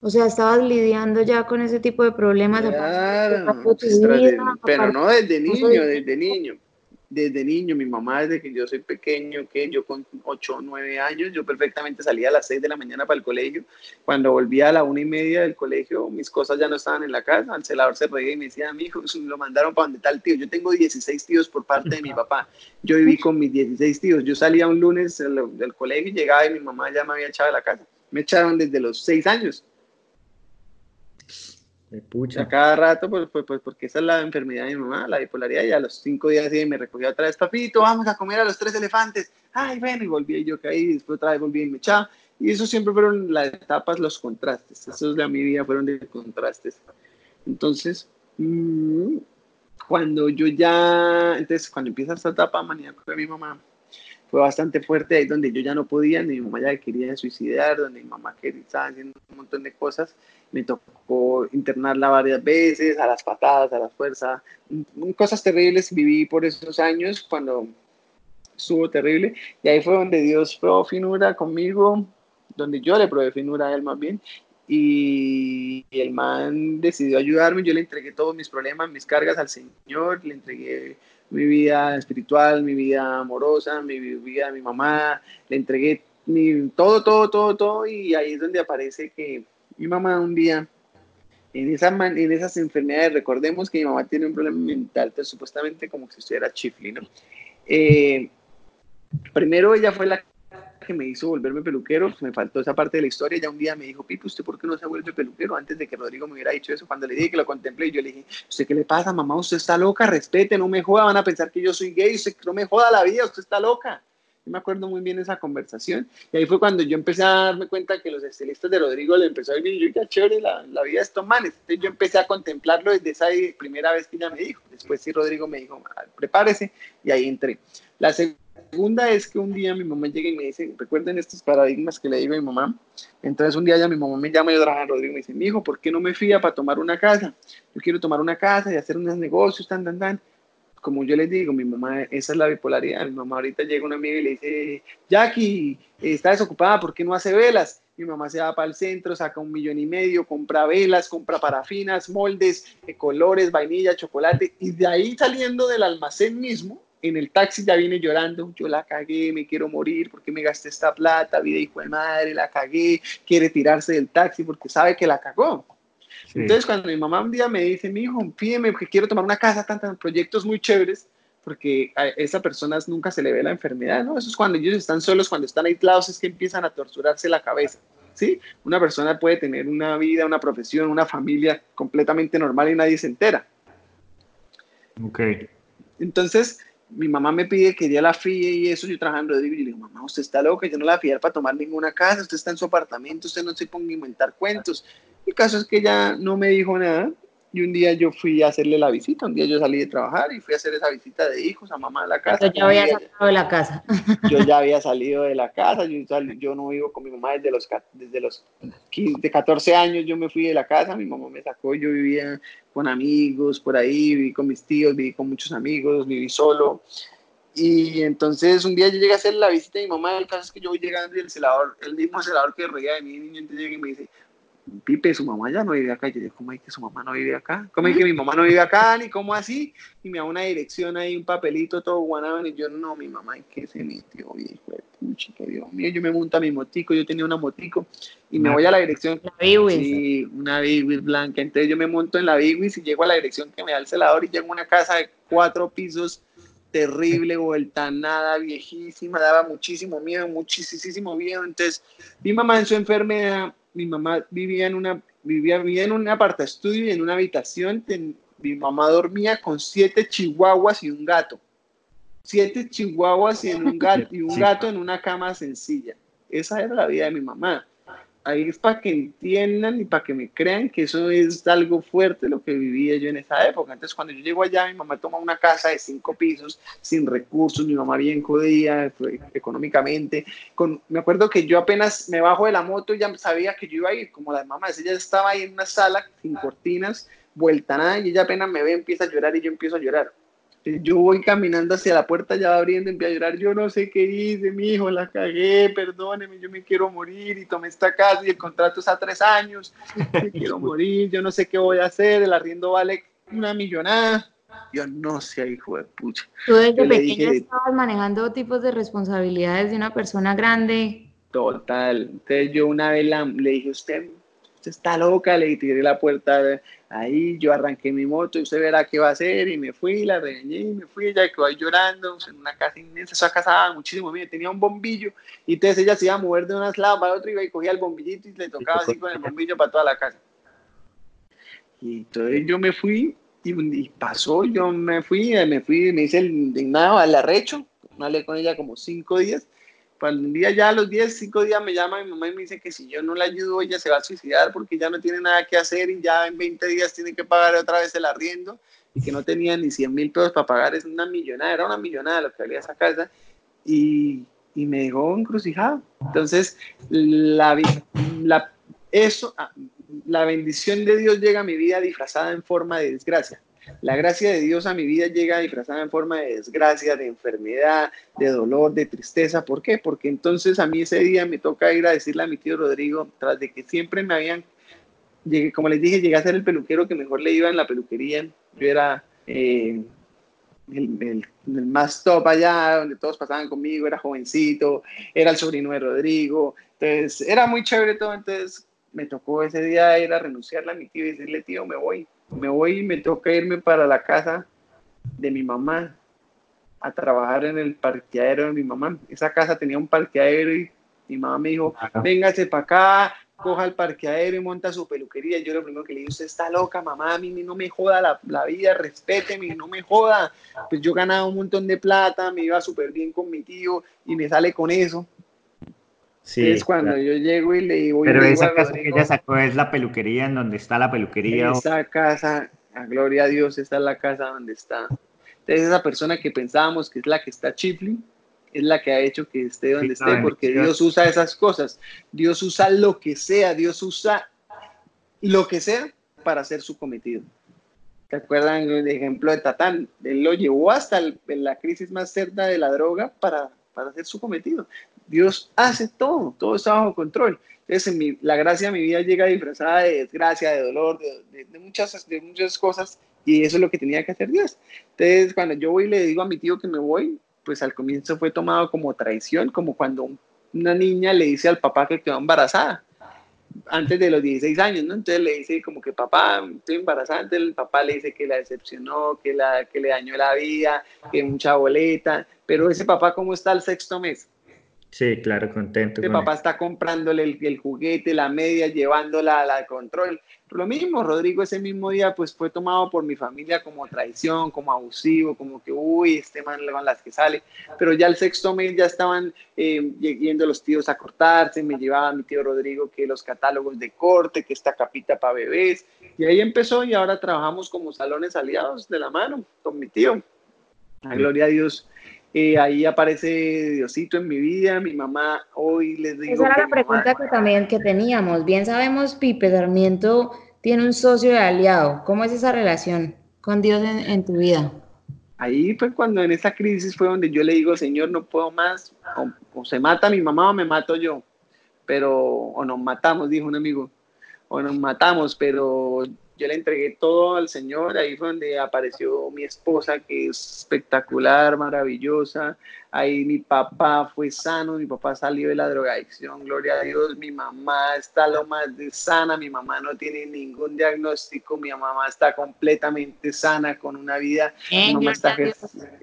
O sea, estabas lidiando ya con ese tipo de problemas. Claro, de tu vida, pero no desde niño, desde niño. Desde niño, mi mamá, desde que yo soy pequeño, que yo con 8 o 9 años, yo perfectamente salía a las 6 de la mañana para el colegio. Cuando volvía a la una y media del colegio, mis cosas ya no estaban en la casa. El celador se reía y me decía, mi hijo, lo mandaron para donde tal tío. Yo tengo 16 tíos por parte de mi papá. Yo viví con mis 16 tíos. Yo salía un lunes del, del colegio y llegaba y mi mamá ya me había echado de la casa. Me echaron desde los 6 años. De a pucha. cada rato, pues, pues, pues, porque esa es la enfermedad de mi mamá, la bipolaridad, y a los cinco días sí me recogió otra vez, papito, vamos a comer a los tres elefantes, ay, bueno, y volví y yo caí, y después otra vez volví y me echaba, y eso siempre fueron las etapas, los contrastes, esos de mi vida fueron de contrastes. Entonces, mm, cuando yo ya, entonces, cuando empieza esta etapa maníaca de mi mamá, fue bastante fuerte, ahí donde yo ya no podía, ni mi mamá ya quería suicidar, donde mi mamá quería, estaba haciendo un montón de cosas, me tocó internarla varias veces, a las patadas, a la fuerza, mm, cosas terribles viví por esos años cuando estuvo terrible, y ahí fue donde Dios probó finura conmigo, donde yo le probé finura a él más bien, y el man decidió ayudarme, yo le entregué todos mis problemas, mis cargas al Señor, le entregué mi vida espiritual, mi vida amorosa, mi vida a mi mamá, le entregué mi, todo, todo, todo, todo, y ahí es donde aparece que mi mamá un día, en, esa man- en esas enfermedades, recordemos que mi mamá tiene un problema mental, entonces supuestamente como si estuviera chifli, ¿no? Eh, primero ella fue la que me hizo volverme peluquero, pues me faltó esa parte de la historia, ya un día me dijo, Pipo, ¿usted por qué no se vuelve peluquero? Antes de que Rodrigo me hubiera dicho eso, cuando le dije que lo contemplé, yo le dije, ¿usted qué le pasa, mamá? Usted está loca, respete, no me joda, van a pensar que yo soy gay, usted no me joda la vida, usted está loca. Yo me acuerdo muy bien esa conversación, y ahí fue cuando yo empecé a darme cuenta que los estilistas de Rodrigo le empezó a ir bien, yo ya chévere la, la vida de estos manes, entonces yo empecé a contemplarlo desde esa primera vez que ella me dijo, después sí Rodrigo me dijo, "Ah, prepárese, y ahí entré. La segunda es que un día mi mamá llega y me dice, recuerden estos paradigmas que le digo a mi mamá, entonces un día ya mi mamá me llama y trabajo en Rodrigo me dice, mi hijo, ¿por qué no me fía para tomar una casa? Yo quiero tomar una casa y hacer unos negocios, tan, tan, tan como yo les digo, mi mamá, esa es la bipolaridad. Mi mamá ahorita llega una amiga y le dice, Jackie, está desocupada, ¿por qué no hace velas? Mi mamá se va para el centro, saca un millón y medio, compra velas, compra parafinas, moldes, eh, colores, vainilla, chocolate, y de ahí saliendo del almacén mismo, en el taxi ya viene llorando, yo la cagué, me quiero morir, porque me gasté esta plata, vida hijo de madre, la cagué, quiere tirarse del taxi porque sabe que la cagó. Sí. Entonces, cuando mi mamá un día me dice, mi hijo, pídeme porque quiero tomar una casa, tantos proyectos muy chéveres, porque a esas personas nunca se le ve la enfermedad, ¿no? Eso es cuando ellos están solos, cuando están aislados, es que empiezan a torturarse la cabeza, ¿sí? Una persona puede tener una vida, una profesión, una familia completamente normal y nadie se entera. Ok. Entonces, mi mamá me pide que ya la fíe y eso, yo trabajando de y le digo, mamá, usted está loca, yo no la fiar para tomar ninguna casa, usted está en su apartamento, usted no se ponga a inventar cuentos. El caso es que ella no me dijo nada y un día yo fui a hacerle la visita, un día yo salí de trabajar y fui a hacer esa visita de hijos a mamá a la casa. Yo ya había sacado de la casa. yo ya había salido de la casa, yo, sal- yo no vivo con mi mamá desde los, desde los 15, de 14 años, yo me fui de la casa, mi mamá me sacó, yo vivía con amigos por ahí, viví con mis tíos, viví con muchos amigos, viví solo. Y entonces un día yo llegué a hacer la visita de mi mamá, el caso es que yo voy llegando y el celador, el mismo celador que reía de mí, niño, entonces llega y me dice, Pipe, su mamá ya no vive acá. Y yo digo, ¿cómo es que su mamá no vive acá? ¿Cómo es que mi mamá no vive acá? Ni cómo así. Y me da una dirección ahí, un papelito todo guanado. Y yo, no, mi mamá, ¿en qué se metió? Viejo de puchica, Dios mío. Yo me monto a mi motico, yo tenía una motico. Y me voy a la dirección. La Biwis. Sí, una Bigwis blanca. Entonces yo me monto en la Bigwis y llego a la dirección que me da el celador y llego a una casa de cuatro pisos terrible, vuelta nada, viejísima, daba muchísimo miedo, muchísimo miedo. Entonces, mi mamá en su enfermedad, mi mamá vivía en una, vivía, vivía en un aparta estudio y en una habitación, ten- mi mamá dormía con siete chihuahuas y un gato. Siete chihuahuas y, en un gato, y un gato en una cama sencilla. Esa era la vida de mi mamá. Ahí es para que entiendan y para que me crean que eso es algo fuerte lo que vivía yo en esa época. Entonces, cuando yo llego allá, mi mamá toma una casa de cinco pisos, sin recursos, mi mamá bien jodida económicamente. Con, me acuerdo que yo apenas me bajo de la moto y ya sabía que yo iba a ir, como las mamás, ella estaba ahí en una sala sin cortinas, vuelta nada, y ella apenas me ve, empieza a llorar y yo empiezo a llorar yo voy caminando hacia la puerta, ya abriendo, empiezo a llorar, yo no sé qué hice, mi hijo, la cagué, perdóneme, yo me quiero morir y tomé esta casa y el contrato es a tres años, me quiero morir, yo no sé qué voy a hacer, el arriendo vale una millonada. Yo no sé, hijo de pucha. Tú desde pequeño estabas manejando tipos de responsabilidades de una persona grande. Total. Entonces yo una vez le dije, usted usted está loca, le tiré la puerta ahí, yo arranqué mi moto y usted verá qué va a hacer y me fui, la regañé y me fui, ella quedó ahí llorando en una casa inmensa, esa casa daba muchísimo, mire, tenía un bombillo y entonces ella se iba a mover de una lado para otro y cogía el bombillito y le tocaba así con el bombillo para toda la casa. Y entonces yo me fui y, pasó, yo me fui, me fui, me hice el indignado al arrecho, no hablé con ella como cinco días cuando un día ya a los 10, 5 días me llama mi mamá y me dice que si yo no la ayudo ella se va a suicidar porque ya no tiene nada que hacer y ya en 20 días tiene que pagar otra vez el arriendo y que no tenía ni 100 mil pesos para pagar, es una millonada, era una millonada lo que había esa casa y, y me dejó encrucijado. Entonces, la, la, eso, ah, la bendición de Dios llega a mi vida disfrazada en forma de desgracia. La gracia de Dios a mi vida llega disfrazada en forma de desgracia, de enfermedad, de dolor, de tristeza. ¿Por qué? Porque entonces a mí ese día me toca ir a decirle a mi tío Rodrigo, tras de que siempre me habían, como les dije, llegué a ser el peluquero que mejor le iba en la peluquería. Yo era eh, el, el, más top allá, donde todos pasaban conmigo, era jovencito, era el sobrino de Rodrigo. Entonces era muy chévere todo. Entonces me tocó ese día ir a renunciarle a mi tío y decirle, tío, me voy me voy y me toca irme para la casa de mi mamá a trabajar en el parqueadero de mi mamá. Esa casa tenía un parqueadero y mi mamá me dijo, véngase para acá, coja el parqueadero y monta su peluquería. Yo lo primero que le dije, usted está loca, mamá, a mí no me joda la, la vida, respéteme, no me joda. Pues yo ganaba un montón de plata, me iba súper bien con mi tío y me sale con eso. Sí, es cuando yo llego y le digo. Pero esa casa que ella sacó es la peluquería en donde está la peluquería. Esa casa, a gloria a Dios, esta es la casa donde está. Entonces, esa persona que pensábamos que es la que está chifli, es la que ha hecho que esté donde esté, porque Dios usa esas cosas. Dios usa lo que sea, Dios usa lo que sea para hacer su cometido. ¿Te acuerdan el ejemplo de Tatán? Él lo llevó hasta la crisis más cerda de la droga para, para hacer su cometido. Dios hace todo, todo está bajo control. Entonces, en la gracia de mi vida llega disfrazada de desgracia, de dolor, de, muchas, de muchas cosas, y eso es lo que tenía que hacer Dios. Entonces, cuando yo voy y le digo a mi tío que me voy, pues al comienzo fue tomado como traición, como cuando una niña le dice al papá que quedó embarazada antes de los 16 años, ¿no? Entonces le dice como que papá, estoy embarazada, entonces el papá le dice que la decepcionó, que, la, que le dañó la vida, que mucha boleta, pero ese papá, ¿cómo está el sexto mes? Sí, claro, contento. El papá está comprándole el, juguete, la media, llevándola a la control. Lo mismo, Rodrigo ese mismo día pues fue tomado por mi familia como traición, como abusivo, como que, uy, este man con las que sale. Pero ya el sexto mes ya estaban eh, yendo los tíos a cortarse, me llevaba mi tío Rodrigo que los catálogos de corte, que esta capita para bebés. Y ahí empezó y ahora trabajamos como salones aliados de la mano con mi tío. A gloria a Dios ahí aparece Diosito en mi vida, mi mamá hoy les digo... Esa era la pregunta que también que teníamos. Bien sabemos, Pipe Sarmiento tiene un socio de aliado. ¿Cómo es esa relación con Dios en, tu vida? Ahí fue cuando en esa crisis fue donde yo le digo, Señor, no puedo más, o, se mata mi mamá o me mato yo, pero, o nos matamos, dijo un amigo, o nos matamos, pero yo le entregué todo al Señor, ahí fue donde apareció mi esposa, que es espectacular, maravillosa, ahí mi papá fue sano, mi papá salió de la drogadicción, gloria a Dios, mi mamá está lo más de sana, mi mamá no tiene ningún diagnóstico, mi mamá está completamente sana con una vida, mi mamá está,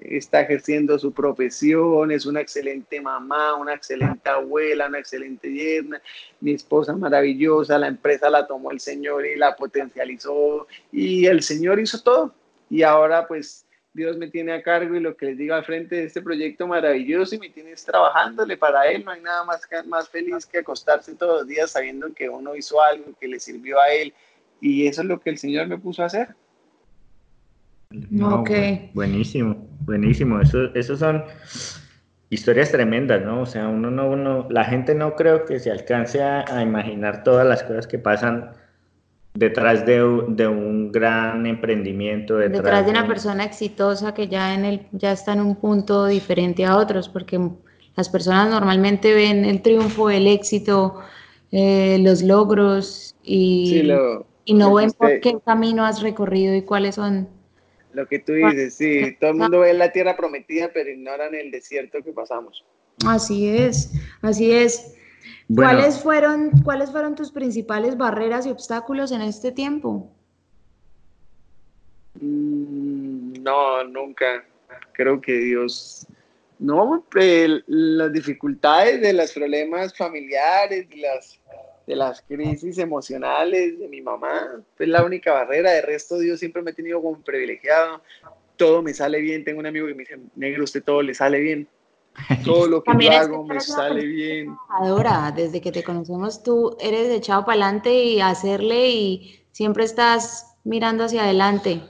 está ejerciendo su profesión, es una excelente mamá, una excelente abuela, una excelente yerna, mi esposa maravillosa, la empresa la tomó el Señor y la potencializó y el Señor hizo todo. Y ahora pues Dios me tiene a cargo y lo que les digo al frente de este proyecto maravilloso y me tienes trabajándole para Él. No hay nada más, más feliz que acostarse todos los días sabiendo que uno hizo algo que le sirvió a Él. Y eso es lo que el Señor me puso a hacer. No, Buenísimo, buenísimo. Eso, esos son historias tremendas, ¿no? O sea, uno no, uno, la gente no creo que se alcance a, imaginar todas las cosas que pasan detrás de, de un gran emprendimiento. Detrás, de una persona exitosa que ya, en el, ya está en un punto diferente a otros, porque las personas normalmente ven el triunfo, el éxito, eh, los logros y, y no ven por qué camino has recorrido y cuáles son lo que tú dices, sí, todo el mundo ve la tierra prometida, pero ignoran el desierto que pasamos. Así es, así es. ¿Cuáles, fueron, ¿Cuáles fueron tus principales barreras y obstáculos en este tiempo? Mm, no, nunca. Creo que Dios, no, las dificultades de los problemas familiares, las de las crisis emocionales de mi mamá. Es la única barrera. De resto, Dios siempre me ha tenido como privilegiado. Todo me sale bien. Tengo un amigo que me dice, negro, usted todo le sale bien. Todo lo que yo hago me sale bien. Ahora, desde que te conocemos, tú eres echado para adelante y hacerle y siempre estás mirando hacia adelante.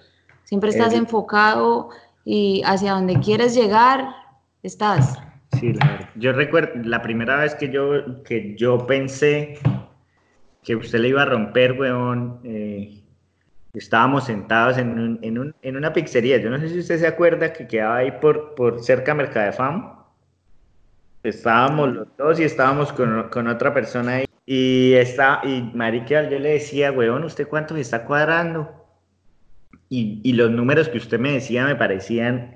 Siempre estás enfocado y hacia donde quieres llegar, estás. Sí, la Yo recuerdo la primera vez que yo, que yo pensé que usted le iba a romper, weón. Eh, estábamos sentados en, un, en, un, en, una pizzería. Yo no sé si usted se acuerda que quedaba ahí por, por cerca de Mercadefam. Estábamos los dos y estábamos con, con otra persona ahí. Y, está, y yo le decía, weón, ¿usted cuánto está cuadrando? Y, y los números que usted me decía me parecían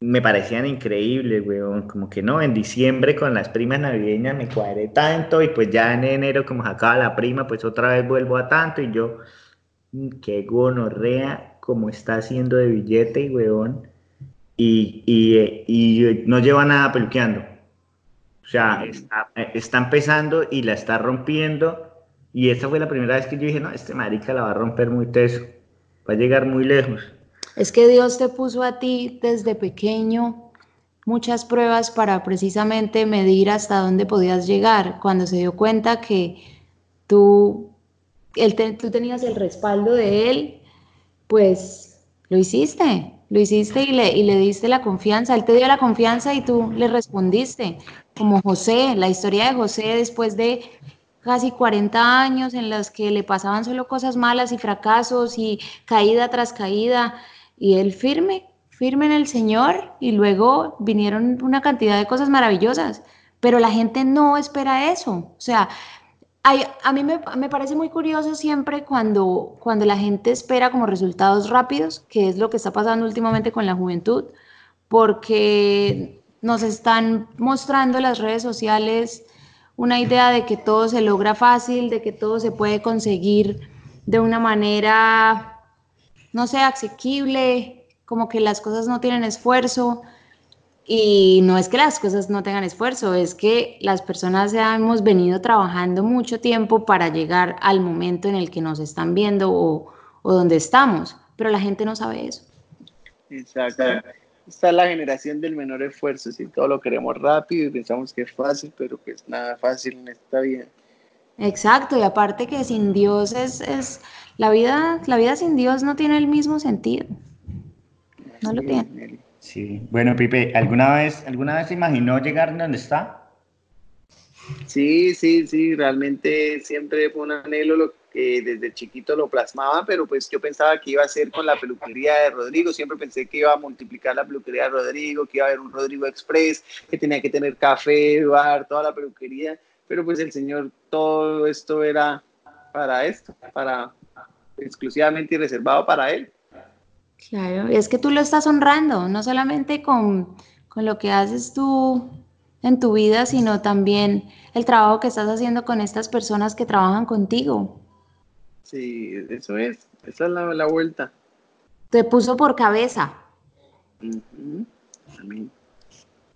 me parecían increíbles, weón. Como que no, en diciembre con las primas navideñas me cuadré tanto y pues ya en enero como sacaba la prima, pues otra vez vuelvo a tanto y yo, mm, qué gonorrea como está haciendo de billete, weón. Y, y, y no lleva nada peluqueando. O sea, está, está, empezando y la está rompiendo. Y esa fue la primera vez que yo dije, no, este marica la va a romper muy teso. Va a llegar muy lejos. Es que Dios te puso a ti desde pequeño muchas pruebas para precisamente medir hasta dónde podías llegar. Cuando se dio cuenta que tú, él tú tenías el respaldo de Él, pues lo hiciste, lo hiciste y le, y le diste la confianza. Él te dio la confianza y tú le respondiste. Como José, la historia de José después de casi 40 años en los que le pasaban solo cosas malas y fracasos y caída tras caída y él firme, firme en el Señor y luego vinieron una cantidad de cosas maravillosas, pero la gente no espera eso. O sea, a mí me, me, parece muy curioso siempre cuando, cuando la gente espera como resultados rápidos, que es lo que está pasando últimamente con la juventud, porque nos están mostrando las redes sociales una idea de que todo se logra fácil, de que todo se puede conseguir de una manera no sea asequible, como que las cosas no tienen esfuerzo. Y no es que las cosas no tengan esfuerzo, es que las personas hemos venido trabajando mucho tiempo para llegar al momento en el que nos están viendo o, donde estamos, pero la gente no sabe eso. Exacto. Esta es la generación del menor esfuerzo, si todo lo queremos rápido y pensamos que es fácil, pero que es nada fácil en esta vida. Exacto, y aparte que sin Dios es, es la vida, la vida sin Dios no tiene el mismo sentido. No lo tiene. Sí, bueno, Pipe, ¿alguna vez, ¿alguna vez imaginó llegar donde está? Sí, sí, sí, realmente siempre fue un anhelo lo que desde chiquito lo plasmaba, pero pues yo pensaba que iba a ser con la peluquería de Rodrigo, siempre pensé que iba a multiplicar la peluquería de Rodrigo, que iba a haber un Rodrigo Express, que tenía que tener café, bar, toda la peluquería, pero pues el Señor, todo esto era para esto, para exclusivamente y reservado para él. Claro, es que tú lo estás honrando, no solamente con, con lo que haces tú en tu vida, sino también el trabajo que estás haciendo con estas personas que trabajan contigo. Sí, eso es, esa es la, la vuelta. Te puso por cabeza. Amén.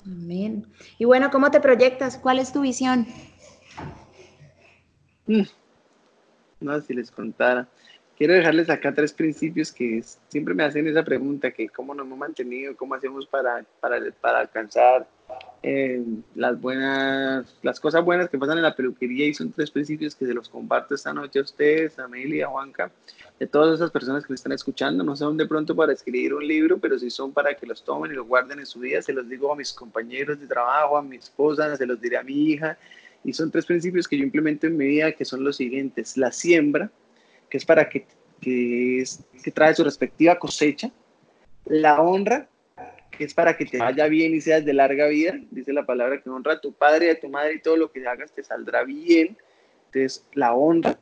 Amén. Y bueno, ¿cómo te proyectas? ¿Cuál es tu visión? Mm. No, si les contara quiero dejarles acá tres principios que siempre me hacen esa pregunta, que cómo nos hemos mantenido, cómo hacemos para, para, para alcanzar eh, las buenas, las cosas buenas que pasan en la peluquería y son tres principios que se los comparto esta noche a ustedes, a Amelia, a Juanca, de todas esas personas que me están escuchando, no son de pronto para escribir un libro, pero sí son para que los tomen y los guarden en su vida, se los digo a mis compañeros de trabajo, a mi esposa, se los diré a mi hija, y son tres principios que yo implemento en mi vida que son los siguientes, la siembra, que es para que, que, es, que trae su respectiva cosecha, la honra, que es para que te vaya bien y seas de larga vida, dice la palabra que honra a tu padre y a tu madre y todo lo que hagas te saldrá bien, entonces la honra,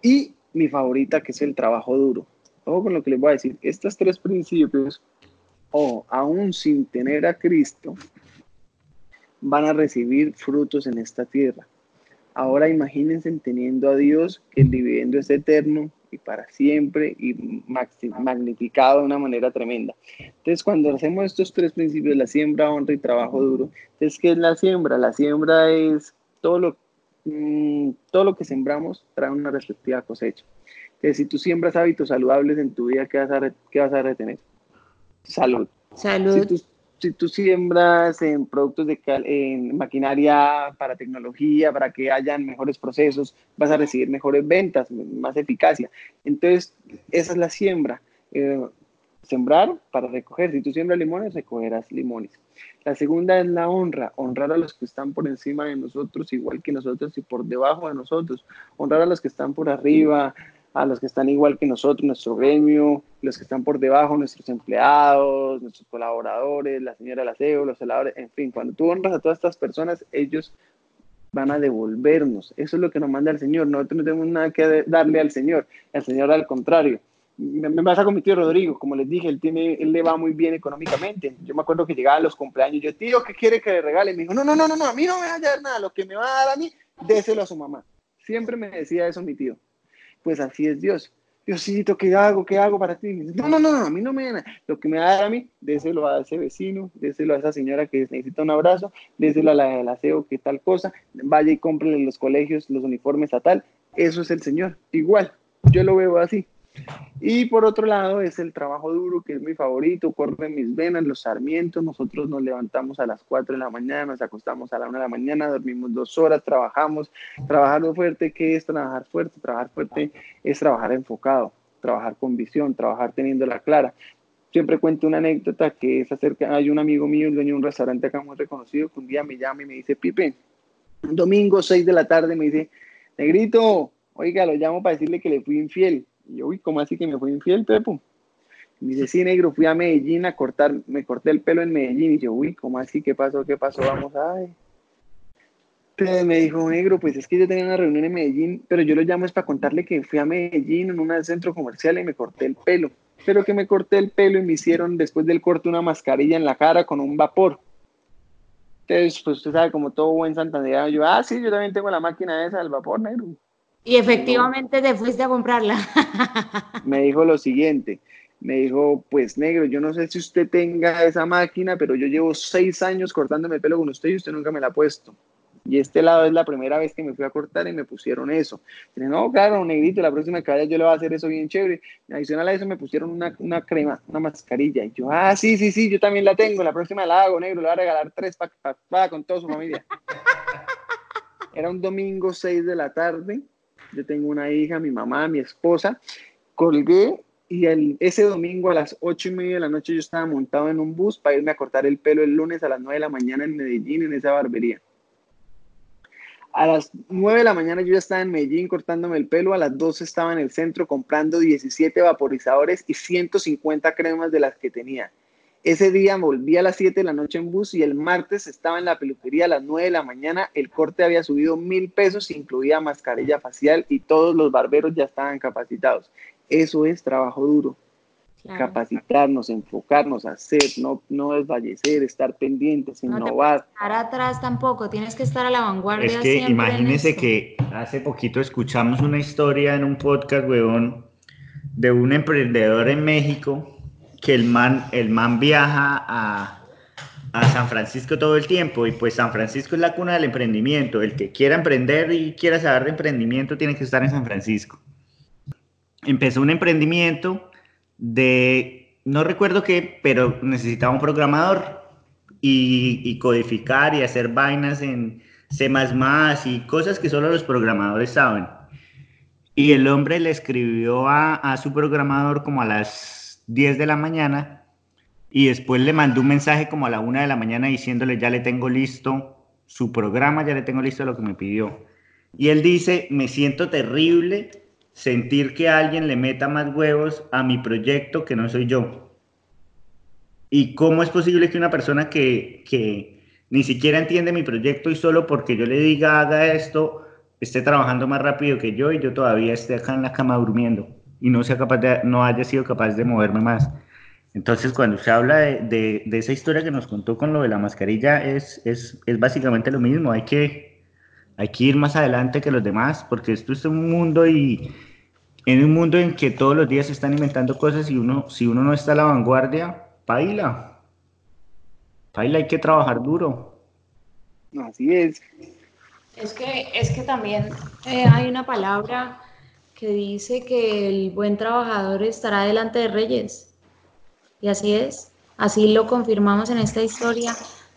y mi favorita que es el trabajo duro. Ojo con lo que les voy a decir, estos tres principios, o aún sin tener a Cristo, van a recibir frutos en esta tierra. Ahora imagínense teniendo a Dios que el dividendo es eterno y para siempre y magnificado de una manera tremenda. Entonces, cuando hacemos estos tres principios, la siembra, honra y trabajo duro, entonces, ¿qué es la siembra? La siembra es todo lo, mm, todo lo que sembramos trae una respectiva cosecha. Entonces, si tú siembras hábitos saludables en tu vida, ¿qué vas a, qué vas a retener? Salud. Salud si tú siembras en productos de en maquinaria para tecnología, para que hayan mejores procesos, vas a recibir mejores ventas, más eficacia. Entonces, esa es la siembra. Eh, sembrar para recoger. Si tú siembras limones, recogerás limones. La segunda es la honra, honrar a los que están por encima de nosotros, igual que nosotros y por debajo de nosotros. Honrar a los que están por arriba, a los que están igual que nosotros, nuestro gremio, los que están por debajo, nuestros empleados, nuestros colaboradores, la señora del aseo, los celadores, en fin, cuando tú honras a todas estas personas, ellos van a devolvernos. Eso es lo que nos manda el Señor. Nosotros no tenemos nada que darle al Señor. El Señor al contrario. Me, pasa con mi tío Rodrigo, como les dije, él, tiene, él le va muy bien económicamente. Yo me acuerdo que llegaba a los cumpleaños, yo, tío, ¿qué quiere que le regale? Me dijo, no, no, no, no, no, a mí no me va a dar nada, lo que me va a dar a mí, déselo a su mamá. Siempre me decía eso mi tío pues así es Dios. Diosito, ¿qué hago? ¿Qué hago para ti? No, no, no, a mí no me da Lo que me da a mí, déselo a ese vecino, déselo a esa señora que necesita un abrazo, déselo a la del aseo que tal cosa, vaya y cómprele los colegios, los uniformes a tal. Eso es el Señor. Igual, yo lo veo así. Y por otro lado es el trabajo duro, que es mi favorito, corre mis venas, los sarmientos. Nosotros nos levantamos a las 4 de la mañana, nos acostamos a la 1 de la mañana, dormimos dos horas, trabajamos. Trabajar fuerte, ¿qué es trabajar fuerte? Trabajar fuerte es trabajar enfocado, trabajar con visión, trabajar teniendo la clara. Siempre cuento una anécdota que es acerca, hay un amigo mío, el dueño de un restaurante acá muy reconocido, que un día me llama y me dice, Pipe, domingo 6 de la tarde me dice, Negrito, oiga, lo llamo para decirle que le fui infiel y yo, uy, ¿cómo así que me fui infiel, Pepo? Me dice, sí, negro, fui a Medellín a cortar, me corté el pelo en Medellín. Y yo, uy, ¿cómo así? ¿Qué pasó? ¿Qué pasó? Vamos a ver. Entonces me dijo, negro, pues es que yo tenía una reunión en Medellín, pero yo lo llamo es para contarle que fui a Medellín en un centro comercial y me corté el pelo. Pero que me corté el pelo y me hicieron después del corte una mascarilla en la cara con un vapor. Entonces, pues usted sabe, como todo buen Santander, yo, ah, sí, yo también tengo la máquina esa del vapor, negro. Y efectivamente te fuiste a comprarla. me dijo lo siguiente, me dijo, pues negro, yo no sé si usted tenga esa máquina, pero yo llevo seis años cortándome el pelo con usted y usted nunca me la ha puesto. Y este lado es la primera vez que me fui a cortar y me pusieron eso. Dije, no, claro, negrito, la próxima que vaya yo le voy a hacer eso bien chévere. Y adicional a eso me pusieron una, una, crema, una mascarilla. Y yo, ah, sí, sí, sí, yo también la tengo. La próxima la hago, negro, le voy a regalar tres para con toda su familia. Era un domingo 6 de la tarde yo tengo una hija, mi mamá, mi esposa, colgué y el, ese domingo a las ocho y media de la noche yo estaba montado en un bus para irme a cortar el pelo el lunes a las nueve de la mañana en Medellín, en esa barbería. A las nueve de la mañana yo ya estaba en Medellín cortándome el pelo, a las 12 estaba en el centro comprando 17 vaporizadores y 150 cremas de las que tenía. Ese día volví a las 7 de la noche en bus y el martes estaba en la peluquería a las 9 de la mañana. El corte había subido mil pesos, incluía mascarilla facial y todos los barberos ya estaban capacitados. Eso es trabajo duro. Capacitarnos, enfocarnos, hacer, no, no desfallecer, estar pendientes, innovar. No estar atrás tampoco, tienes que estar a la vanguardia. Es que imagínese que hace poquito escuchamos una historia en un podcast, weón, de un emprendedor en México que el man, el man viaja a, San Francisco todo el tiempo y pues San Francisco es la cuna del emprendimiento. El que quiera emprender y quiera saber de emprendimiento tiene que estar en San Francisco. empezó un emprendimiento de, no recuerdo qué, pero necesitaba un programador y, codificar y hacer vainas en C y cosas que solo los programadores saben. Y el hombre le escribió a, a su programador como a las 10 de la mañana y después le mandó un mensaje como a la 1 de la mañana diciéndole ya le tengo listo su programa, ya le tengo listo lo que me pidió. Y él dice, me siento terrible sentir que alguien le meta más huevos a mi proyecto que no soy yo. ¿Y cómo es posible que una persona que, que ni siquiera entiende mi proyecto y solo porque yo le diga haga esto, esté trabajando más rápido que yo y yo todavía esté acá en la cama durmiendo y no, sea capaz de, no haya sido capaz de moverme más? Entonces, cuando se habla de, de, esa historia que nos contó con lo de la mascarilla, es, es, es básicamente lo mismo. Hay que, hay que ir más adelante que los demás, porque esto es un mundo y en un mundo en que todos los días se están inventando cosas y uno, si uno no está a la vanguardia, baila. Baila, hay que trabajar duro. Así es. Es que, es que también eh, hay una palabra que dice que el buen trabajador estará delante de reyes. Y así es. Así lo confirmamos en esta historia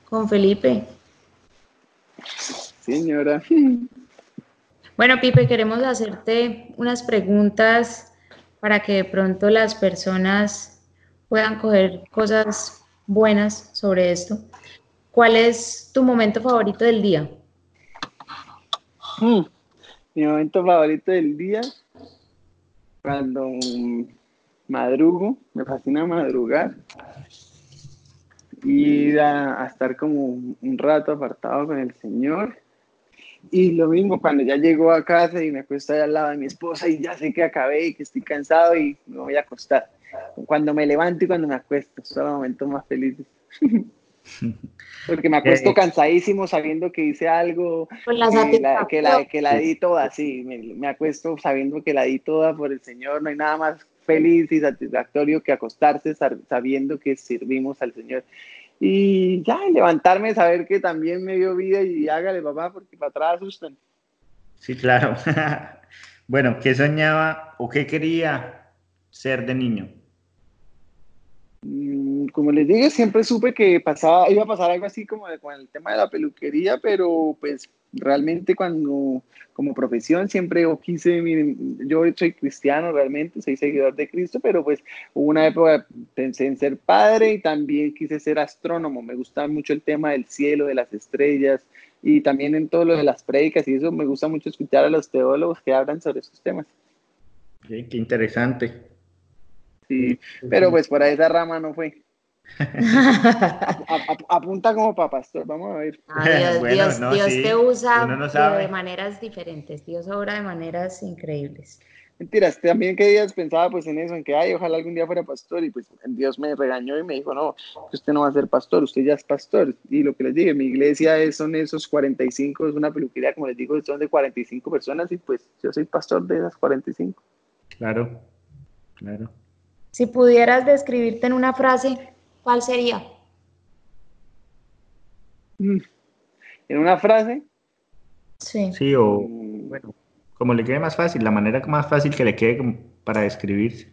con Felipe. Señora. Bueno, Pipe, queremos hacerte unas preguntas para que de pronto las personas puedan coger cosas buenas sobre esto. ¿Cuál es tu momento favorito del día? Hmm, mi momento favorito del día, cuando madrugo, me fascina madrugar y a, estar como un rato apartado con el Señor y lo mismo cuando ya llego a casa y me acuesto ahí al lado de mi esposa y ya sé que acabé y que estoy cansado y me voy a acostar. Cuando me levanto y cuando me acuesto, son los momentos más felices. Porque me acuesto cansadísimo sabiendo que hice algo, que, la, que, la, que, la, di toda, sí, me, me, acuesto sabiendo que la di toda por el Señor, no hay nada más feliz y satisfactorio que acostarse sabiendo que servimos al Señor y ya, levantarme, saber que también me dio vida y hágale, papá, porque para atrás asustan. Sí, claro. bueno, ¿qué soñaba o qué quería ser de niño? Mm, como les dije, siempre supe que pasaba, iba a pasar algo así como con el tema de la peluquería, pero pues realmente cuando como profesión siempre quise, yo soy cristiano realmente, soy seguidor de Cristo, pero pues hubo una época pensé en ser padre y también quise ser astrónomo, me gusta mucho el tema del cielo, de las estrellas y también en todo lo de las prédicas y eso me gusta mucho escuchar a los teólogos que hablan sobre esos temas. qué interesante. Sí, pero pues por esa rama no fue. apunta como para pastor, vamos a ver. Dios, te usa de maneras diferentes, Dios obra de maneras increíbles. Mentiras, también que días pensaba pues en eso, en que ay, ojalá algún día fuera pastor y pues Dios me regañó y me dijo, no, usted no va a ser pastor, usted ya es pastor. Y lo que les dije, mi iglesia es, son esos 45, es una peluquería, como les digo, son de 45 personas y pues yo soy pastor de esas 45. Claro, claro. Si pudieras describirte en una frase, ¿cuál sería? Mm. ¿En una frase? Sí. Sí, o bueno, como le quede más fácil, la manera más fácil que le quede para describirse.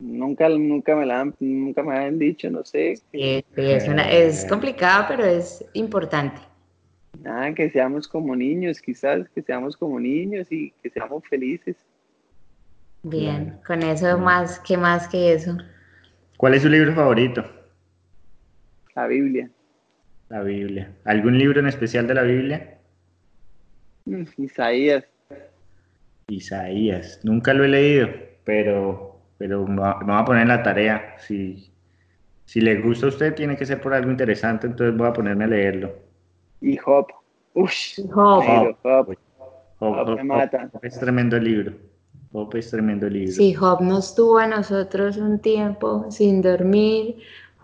Nunca, nunca me la han, nunca me han dicho, no sé. Sí, es, una, es complicada, pero es importante. Ah, que seamos como niños, quizás, que seamos como niños y que seamos felices. Bien, con eso más, que más que eso? ¿Cuál es su libro favorito? La Biblia. La Biblia. ¿Algún libro en especial de la Biblia? Mm, Isaías. Isaías. Nunca lo he leído, pero, pero me voy a poner en la tarea. Si, si le gusta a usted, tiene que ser por algo interesante, entonces voy a ponerme a leerlo. Y Job. Ush, Job. Job. Job es tremendo libro. Job es tremendo libro. Sí, Job nos tuvo a nosotros un tiempo sin dormir,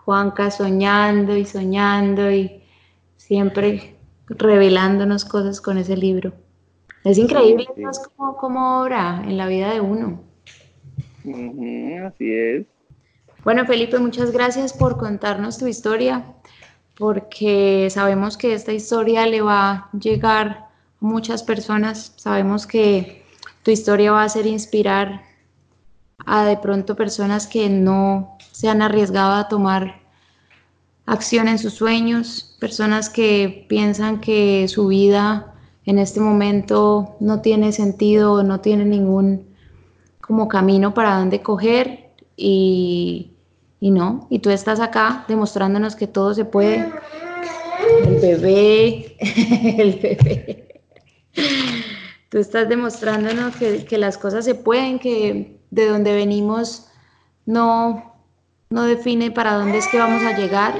Juanca soñando y soñando y siempre revelándonos cosas con ese libro. Es increíble Cómo, obra en la vida de uno. así es. Bueno, Felipe, muchas gracias por contarnos tu historia, porque sabemos que esta historia le va a llegar a muchas personas. Sabemos que tu historia va a ser inspirar a de pronto personas que no se han arriesgado a tomar acción en sus sueños, personas que piensan que su vida en este momento no tiene sentido, no tiene ningún como camino para dónde coger y, y no, y tú estás acá demostrándonos que todo se puede. El bebé, el bebé. Tú estás demostrándonos que, que las cosas se pueden, que de donde venimos no, no define para dónde es que vamos a llegar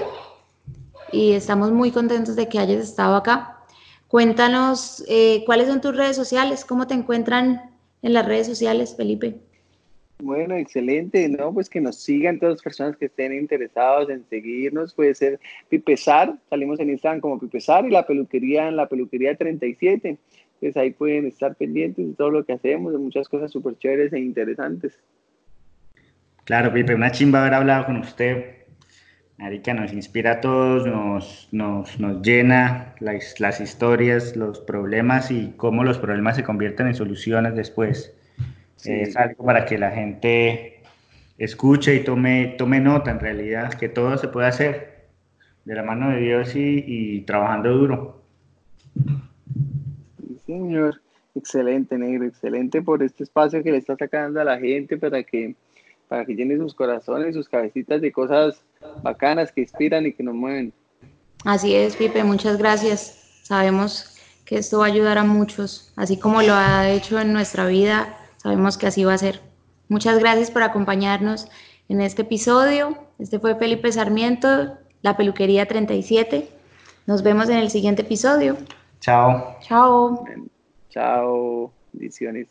y estamos muy contentos de que hayas estado acá. Cuéntanos eh, cuáles son tus redes sociales, cómo te encuentran en las redes sociales, Felipe. Bueno, excelente, ¿no? Pues que nos sigan todas las personas que estén interesados en seguirnos. Puede ser Pipesar, salimos en Instagram como Pipesar y la peluquería en la peluquería 37. Pues ahí pueden estar pendientes de todo lo que hacemos, de muchas cosas súper chéveres e interesantes. Claro, Pipe, una chimba haber hablado con usted. Marica, nos inspira a todos, nos, nos, nos llena las, las, historias, los problemas y cómo los problemas se convierten en soluciones después. Es algo para que la gente escuche y tome, tome nota en realidad, que todo se puede hacer de la mano de Dios y, y trabajando duro. Señor. Excelente, negro, excelente por este espacio que le está sacando a la gente para que, para que llene sus corazones, sus cabecitas de cosas bacanas que inspiran y que nos mueven. Así es, Pipe, muchas gracias. Sabemos que esto va a ayudar a muchos, así como lo ha hecho en nuestra vida, sabemos que así va a ser. Muchas gracias por acompañarnos en este episodio. Este fue Felipe Sarmiento, la peluquería 37. Nos vemos en el siguiente episodio. Chao. Chao. Chao. Bendiciones.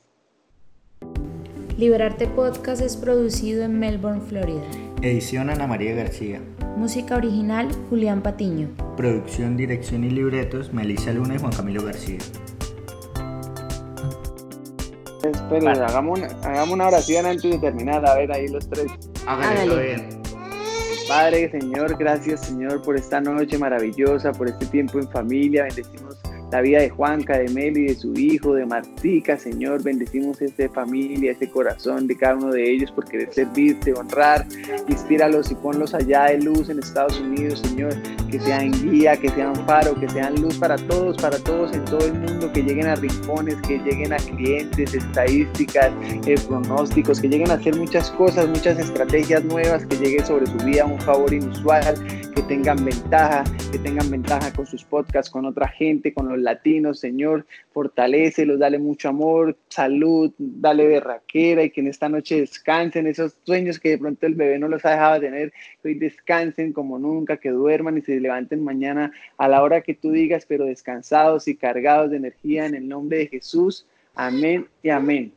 Liberarte Podcast es producido en Melbourne, Florida. Edición Ana María García. Música original Julián Patiño. Producción, dirección y libretos Melissa Luna y Juan Camilo García. Espera, hagamos, una, hagamos una oración antes de terminar. A ver, ahí los tres. Hágale, bien. Padre, Señor, gracias, Señor, por esta noche maravillosa, por este tiempo en familia. Bendecimos la vida de Juanca, de Meli, de su hijo, de Martica, Señor, bendecimos esta familia, este corazón de cada uno de ellos por querer servirte, honrar, inspíralos y ponlos allá de luz en Estados Unidos, Señor, que sean guía, que sean faro, que sean luz para todos, para todos en todo el mundo, que lleguen a rincones, que lleguen a clientes, estadísticas, eh, pronósticos, que lleguen a hacer muchas cosas, muchas estrategias nuevas, que llegue sobre su vida un favor inusual, que tengan ventaja, que tengan ventaja con sus podcasts, con otra gente, con los latinos, Señor, fortalecelos, dale mucho amor, salud, dale berraquera y que en esta noche descansen esos sueños que de pronto el bebé no los ha dejado tener, que hoy descansen como nunca, que duerman y se levanten mañana a la hora que tú digas, pero descansados y cargados de energía en el nombre de Jesús. Amén y amén.